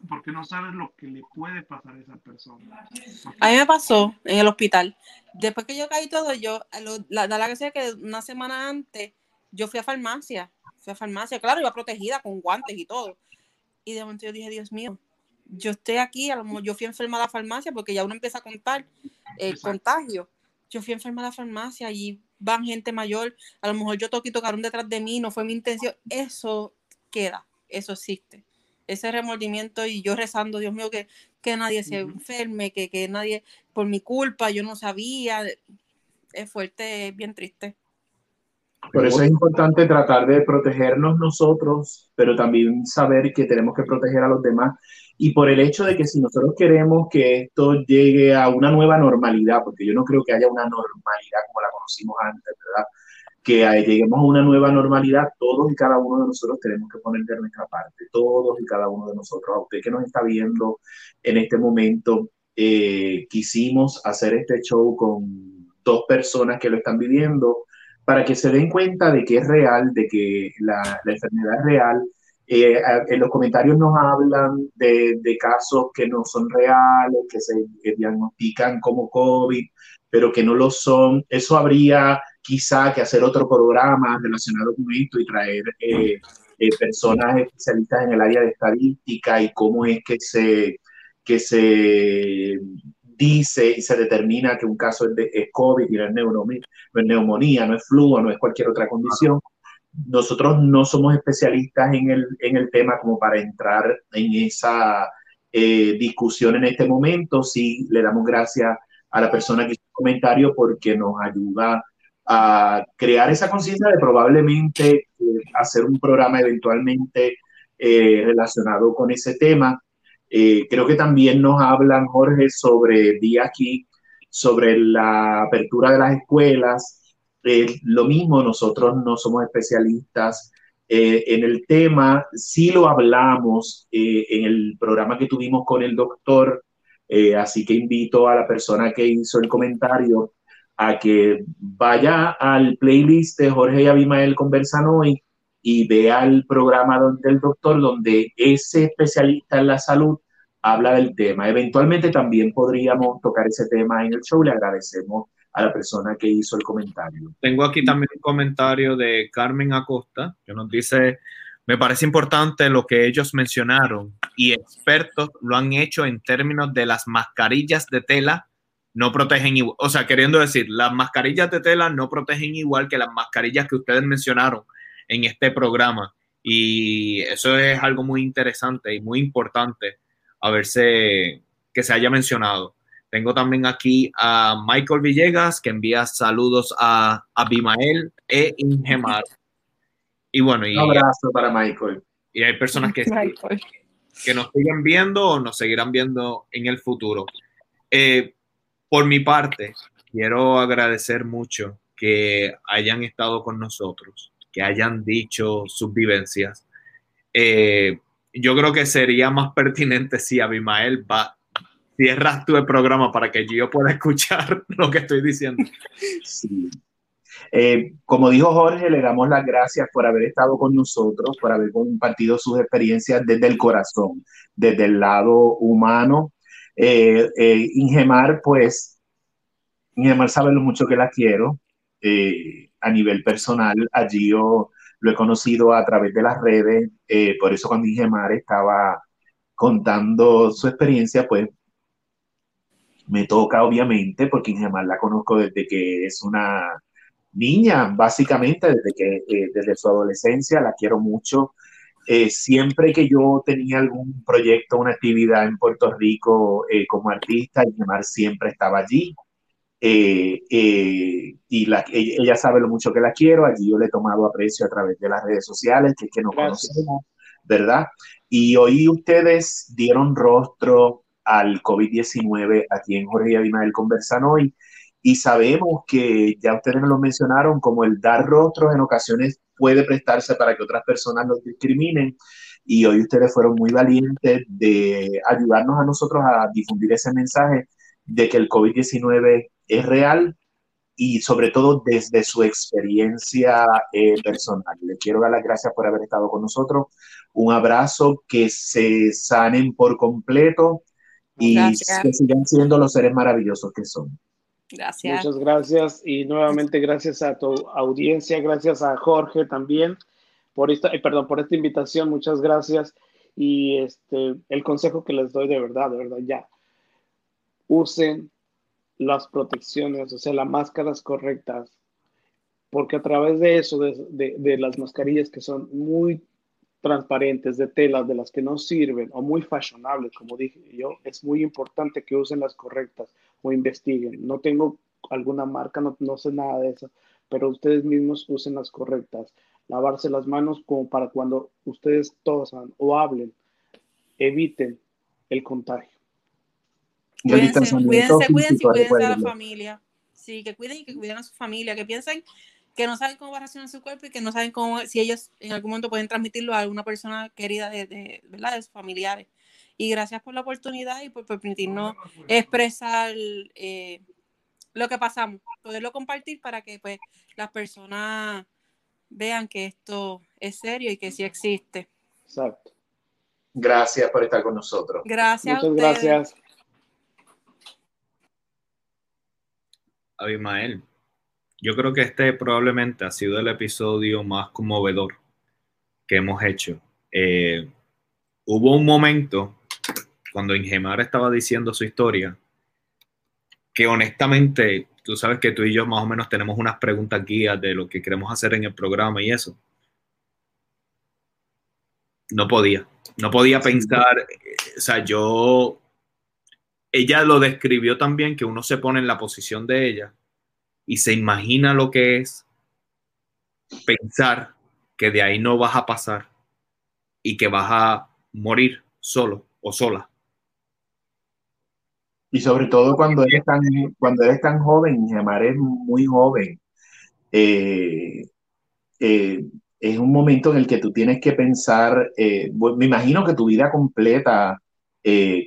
Porque no, sabes, lo que le puede pasar a esa persona. Porque... A mí me pasó en el hospital. Después que yo caí todo, yo, la, la, la que sea que una semana antes, yo fui a farmacia. Fui a farmacia, claro, iba protegida con guantes y todo. Y de momento yo dije, Dios mío, yo estoy aquí, a lo mejor yo fui enferma a la farmacia porque ya uno empieza a contar el Exacto. contagio. Yo fui enferma a la farmacia y van gente mayor, a lo mejor yo toqué y tocaron detrás de mí, no fue mi intención. Eso queda eso existe. Ese remordimiento y yo rezando, Dios mío, que, que nadie se enferme, que, que nadie, por mi culpa, yo no sabía. Es fuerte, es bien triste. Por eso es importante tratar de protegernos nosotros, pero también saber que tenemos que proteger a los demás. Y por el hecho de que si nosotros queremos que esto llegue a una nueva normalidad, porque yo no creo que haya una normalidad como la conocimos antes, ¿verdad? Que lleguemos a una nueva normalidad, todos y cada uno de nosotros tenemos que poner de nuestra parte, todos y cada uno de nosotros. A usted que nos está viendo en este momento, eh, quisimos hacer este show con dos personas que lo están viviendo para que se den cuenta de que es real, de que la, la enfermedad es real. Eh, en los comentarios nos hablan de, de, casos que no son reales, que se que diagnostican como COVID, pero que no lo son. Eso habría quizá que hacer otro programa relacionado con esto y traer eh, eh, personas especialistas en el área de estadística y cómo es que se, que se dice y se determina que un caso es, de, es COVID y no es, neumonía, no es neumonía, no es flu, no es cualquier otra condición. Nosotros no somos especialistas en el, en el tema como para entrar en esa eh, discusión en este momento. Sí, le damos gracias a la persona que hizo el comentario porque nos ayuda a crear esa conciencia de probablemente eh, hacer un programa eventualmente eh, relacionado con ese tema. Eh, creo que también nos hablan, Jorge, sobre día aquí, sobre la apertura de las escuelas. lo mismo, nosotros no somos especialistas en el tema, sí lo hablamos en el programa que tuvimos con el doctor, así que invito a la persona que hizo el comentario a que vaya al playlist de Jorge y Abimael Conversan hoy y vea el programa del doctor donde ese especialista en la salud habla del tema. Eventualmente también podríamos tocar ese tema en el show. Le agradecemos a la persona que hizo el comentario. Tengo aquí también un comentario de Carmen Acosta que nos dice, me parece importante lo que ellos mencionaron y expertos lo han hecho en términos de las mascarillas de tela no protegen igual, o sea, queriendo decir, las mascarillas de tela no protegen igual que las mascarillas que ustedes mencionaron en este programa. Y eso es algo muy interesante y muy importante a verse que se haya mencionado. Tengo también aquí a Michael Villegas que envía saludos a Abimael e Ingemar. Y bueno, y, un abrazo para Michael. Y hay personas que, que nos siguen viendo o nos seguirán viendo en el futuro. Eh, por mi parte, quiero agradecer mucho que hayan estado con nosotros, que hayan dicho sus vivencias. Eh, yo creo que sería más pertinente si Abimael va, cierras tu programa para que yo pueda [LAUGHS] escuchar lo que estoy diciendo. Sí. Eh, como dijo Jorge, le damos las gracias por haber estado con nosotros, por haber compartido sus experiencias desde el corazón, desde el lado humano. Eh, eh, Ingemar, pues, Ingemar sabe lo mucho que la quiero a nivel personal. Allí yo lo he conocido a través de las redes, por eso cuando Ingemar estaba contando su experiencia, pues me toca obviamente, porque Ingemar la conozco desde que es una niña, básicamente, desde, que, eh, desde su adolescencia, la quiero mucho. Eh, siempre que yo tenía algún proyecto, una actividad en Puerto Rico eh, como artista, Ingemar siempre estaba allí. y la, ella, sabe lo mucho que la quiero, allí yo le he tomado aprecio a través de las redes sociales, que es que nos conocemos, ¿verdad? Y hoy ustedes dieron rostro al COVID-19 aquí en Jorge y Abimael conversan hoy y sabemos que ya ustedes nos lo mencionaron, como el dar rostros en ocasiones puede prestarse para que otras personas nos discriminen y hoy ustedes fueron muy valientes de ayudarnos a nosotros a difundir ese mensaje de que el COVID-19 es real y sobre todo desde su experiencia eh, personal. Le quiero dar las gracias por haber estado con nosotros. Un abrazo, que se sanen por completo y que sigan siendo los seres maravillosos que son. Gracias. Muchas gracias y nuevamente gracias a tu audiencia, gracias a Jorge también por esta, eh, perdón, por esta invitación, muchas gracias y este el consejo que les doy de verdad, de verdad ya usen las protecciones, o sea, las máscaras correctas, porque a través de eso, de, de las mascarillas que son muy transparentes de telas de las que no sirven o muy fashionables, como dije yo, es muy importante que usen las correctas o investiguen. No tengo alguna marca, no, no sé nada de eso, pero ustedes mismos usen las correctas. Lavarse las manos como para cuando ustedes tosan o hablen, eviten el contagio. Cuídense, cuídense, cuídense y cuídense a la familia. Sí, que cuiden y que cuiden a su familia, que piensen que no saben cómo va a reaccionar su cuerpo y que no saben cómo, si ellos en algún momento pueden transmitirlo a alguna persona querida de, ¿verdad? de sus familiares. Y gracias por la oportunidad y por permitirnos expresar eh, lo que pasamos, poderlo compartir para que pues las personas vean que esto es serio y que sí existe. Exacto. Gracias por estar con nosotros. Gracias. Muchas gracias. Abimael, yo creo que este probablemente ha sido el episodio más conmovedor que hemos hecho. Eh, hubo un momento cuando Ingemar estaba diciendo su historia que honestamente, tú sabes que tú y yo más o menos tenemos unas preguntas guías de lo que queremos hacer en el programa y eso. No podía, no podía pensar, o sea, yo, ella lo describió también que uno se pone en la posición de ella y se imagina lo que es pensar que de ahí no vas a pasar y que vas a morir solo o sola. Y sobre todo cuando eres tan, cuando eres tan joven, Gemar es muy joven. Eh, eh, es un momento en el que tú tienes que pensar, eh, me imagino que tu vida completa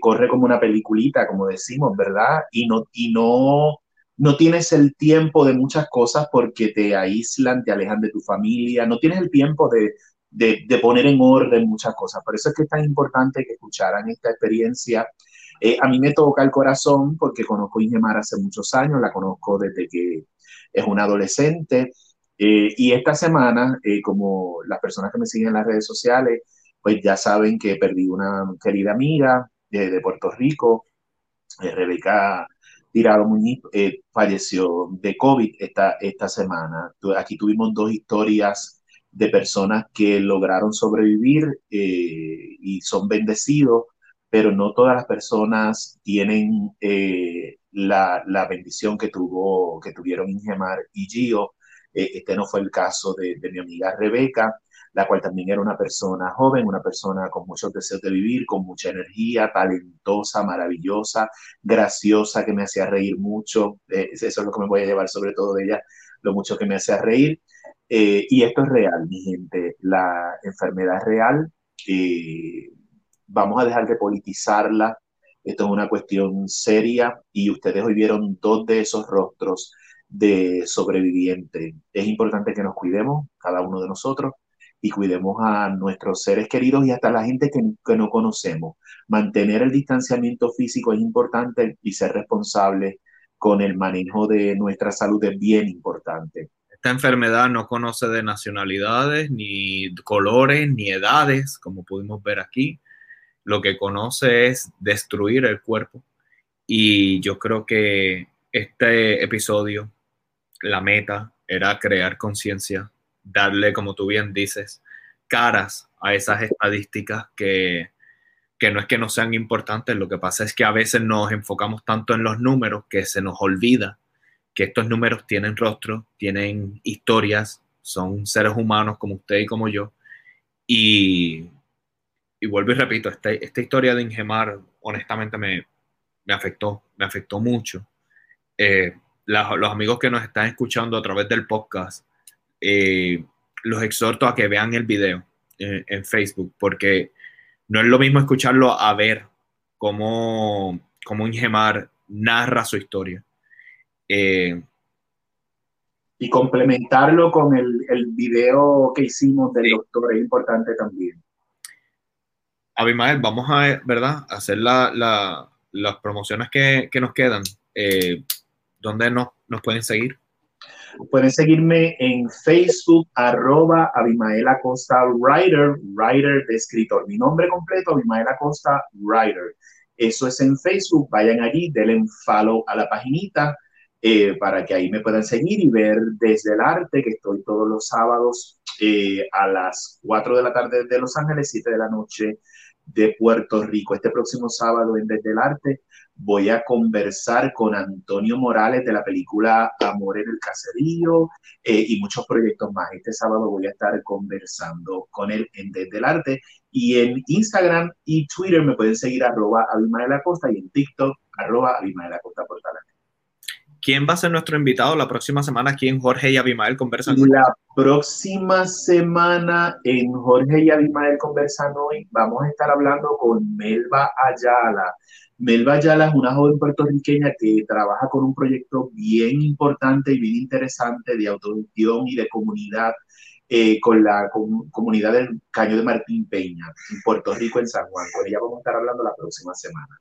corre como una peliculita, como decimos, ¿verdad? Y no, y no no tienes el tiempo de muchas cosas porque te aíslan, te alejan de tu familia, no tienes el tiempo de, de, poner en orden muchas cosas. Por eso es que es tan importante que escucharan esta experiencia. Eh, a mí me toca el corazón porque conozco a Ingemar hace muchos años, la conozco desde que es una adolescente. Eh, y esta semana, eh, como las personas que me siguen en las redes sociales, pues ya saben que perdí una querida amiga de, Puerto Rico, Rebeca Tirado Muñiz falleció de COVID esta, esta semana. Aquí tuvimos dos historias de personas que lograron sobrevivir y son bendecidos, pero no todas las personas tienen eh, la, la, bendición que, tuvo, que tuvieron Ingemar y Gio. este no fue el caso de, mi amiga Rebeca la cual también era una persona joven, una persona con muchos deseos de vivir, con mucha energía, talentosa, maravillosa, graciosa, que me hacía reír mucho. Eh, eso es lo que me voy a llevar sobre todo de ella, lo mucho que me hacía reír. Eh, y esto es real, mi gente, la enfermedad es real. Eh, vamos a dejar de politizarla. Esto es una cuestión seria y ustedes hoy vieron dos de esos rostros de sobreviviente. Es importante que nos cuidemos, cada uno de nosotros, y cuidemos a nuestros seres queridos y hasta la gente que, que, no conocemos. Mantener el distanciamiento físico es importante y ser responsable con el manejo de nuestra salud es bien importante. Esta enfermedad no conoce de nacionalidades, ni colores, ni edades, como pudimos ver aquí. Lo que conoce es destruir el cuerpo. Y yo creo que este episodio, la meta era crear conciencia darle, como tú bien dices, caras a esas estadísticas que, que no es que no sean importantes, lo que pasa es que a veces nos enfocamos tanto en los números que se nos olvida que estos números tienen rostro, tienen historias, son seres humanos como usted y como yo. Y, y vuelvo y repito, esta, esta historia de Ingemar honestamente me, me afectó, me afectó mucho. Eh, los amigos que nos están escuchando a través del podcast, eh, los exhorto a que vean el video eh, en Facebook, porque no es lo mismo escucharlo a ver cómo, cómo Ingemar narra su historia. Y complementarlo con el, el, video que hicimos del doctor es importante también. Abimael, vamos a ¿verdad? hacer la, la, las promociones que, nos quedan. Eh, ¿Dónde nos, nos pueden seguir? Pueden seguirme en Facebook, arroba Abimael Acosta Writer, writer de escritor. Mi nombre completo, Abimael Acosta Writer. Eso es en Facebook. Vayan allí, denle follow a la paginita eh, para que ahí me puedan seguir y ver desde el arte, que estoy todos los sábados eh, a las 4 de la tarde de Los Ángeles, 7 de la noche de Puerto Rico. Este próximo sábado en Desde el Arte voy a conversar con Antonio Morales de la película Amor en el Caserío eh, y muchos proyectos más. Este sábado voy a estar conversando con él en Desde el Arte y en Instagram y Twitter me pueden seguir arroba Abimael Acosta y en TikTok arroba Abimael Acosta ¿Quién va a ser nuestro invitado la próxima semana aquí en Jorge y Abimael Conversan? La próxima semana en Jorge y Abimael Conversan hoy vamos a estar hablando con Melba Ayala. Melba Ayala es una joven puertorriqueña que trabaja con un proyecto bien importante y bien interesante de autogestión y de comunidad eh, con la comunidad del Caño de Martín Peña en Puerto Rico, en San Juan. Con ella vamos a estar hablando la próxima semana.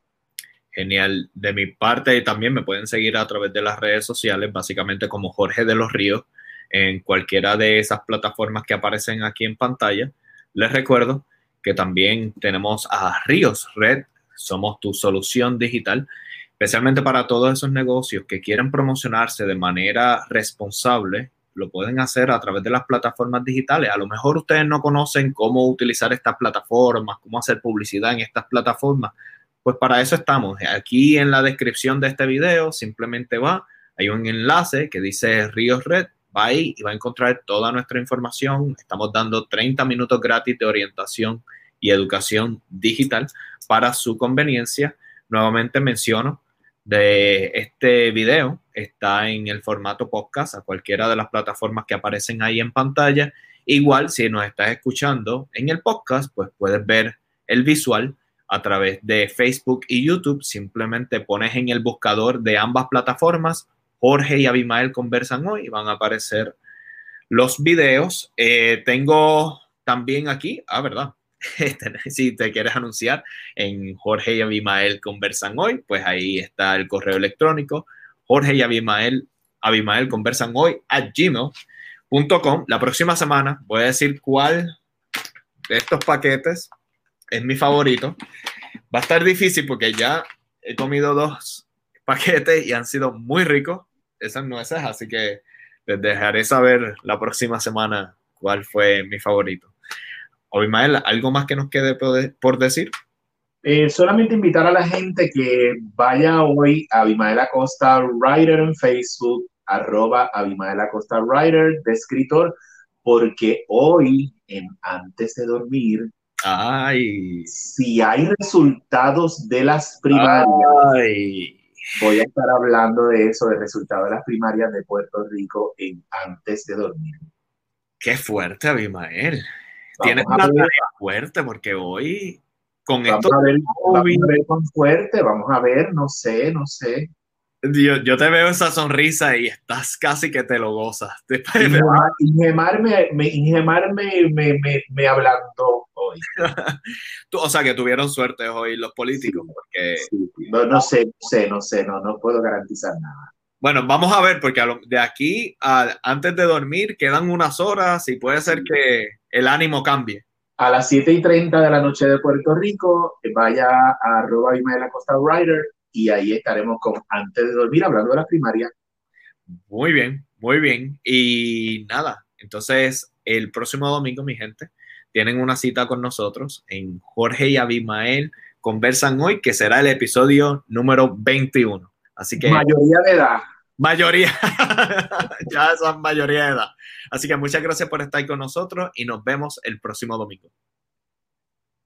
Genial. De mi parte también me pueden seguir a través de las redes sociales, básicamente como Jorge de los Ríos, en cualquiera de esas plataformas que aparecen aquí en pantalla. Les recuerdo que también tenemos a Ríos Red somos tu solución digital, especialmente para todos esos negocios que quieren promocionarse de manera responsable. Lo pueden hacer a través de las plataformas digitales. A lo mejor ustedes no conocen cómo utilizar estas plataformas, cómo hacer publicidad en estas plataformas. Pues para eso estamos. Aquí en la descripción de este video simplemente va, hay un enlace que dice Ríos Red, va ahí y va a encontrar toda nuestra información. Estamos dando 30 minutos gratis de orientación y educación digital para su conveniencia. Nuevamente menciono de este video está en el formato podcast a cualquiera de las plataformas que aparecen ahí en pantalla. Igual si nos estás escuchando en el podcast, pues puedes ver el visual a través de Facebook y YouTube. Simplemente pones en el buscador de ambas plataformas Jorge y Abimael conversan hoy. Van a aparecer los videos. Eh, tengo también aquí, ah, verdad. [LAUGHS] si te quieres anunciar en Jorge y Abimael conversan hoy, pues ahí está el correo electrónico. Jorge y Abimael, Abimael conversan hoy a gmail.com. La próxima semana voy a decir cuál de estos paquetes es mi favorito. Va a estar difícil porque ya he comido dos paquetes y han sido muy ricos. Esas nueces, así que les dejaré saber la próxima semana cuál fue mi favorito. Abimael, ¿algo más que nos quede por decir? Eh, solamente invitar a la gente que vaya hoy a Abimael Acosta Writer en Facebook, arroba Abimael Acosta Writer de escritor, porque hoy, en Antes de Dormir, Ay. si hay resultados de las primarias, voy a estar hablando de eso, de resultados de las primarias de Puerto Rico en Antes de Dormir. Qué fuerte, Abimael. Tienes una tarea fuerte porque hoy con vamos esto. A ver, vamos a ver con fuerte, vamos a ver, no sé, no sé. Yo, yo, te veo esa sonrisa y estás casi que te lo gozas. [LAUGHS] Ingemar, me, me, Ingemar me, me, me, ablandó hoy. o sea, que tuvieron suerte hoy los políticos. Sí, porque... Sí, no, no sé, no sé, no sé, no, no puedo garantizar nada. Bueno, vamos a ver, porque de aquí a antes de dormir quedan unas horas y puede ser que el ánimo cambie. A las 7 y 30 de la noche de Puerto Rico, vaya a arroba Imael Costa Rider y ahí estaremos con antes de dormir hablando de las primarias. Muy bien, muy bien. Y nada, entonces el próximo domingo, mi gente, tienen una cita con nosotros en Jorge y Abimael conversan hoy, que será el episodio número 21. Así que. Mayoría de edad. Mayoría. [LAUGHS] ya son mayoría de edad. Así que muchas gracias por estar con nosotros y nos vemos el próximo domingo.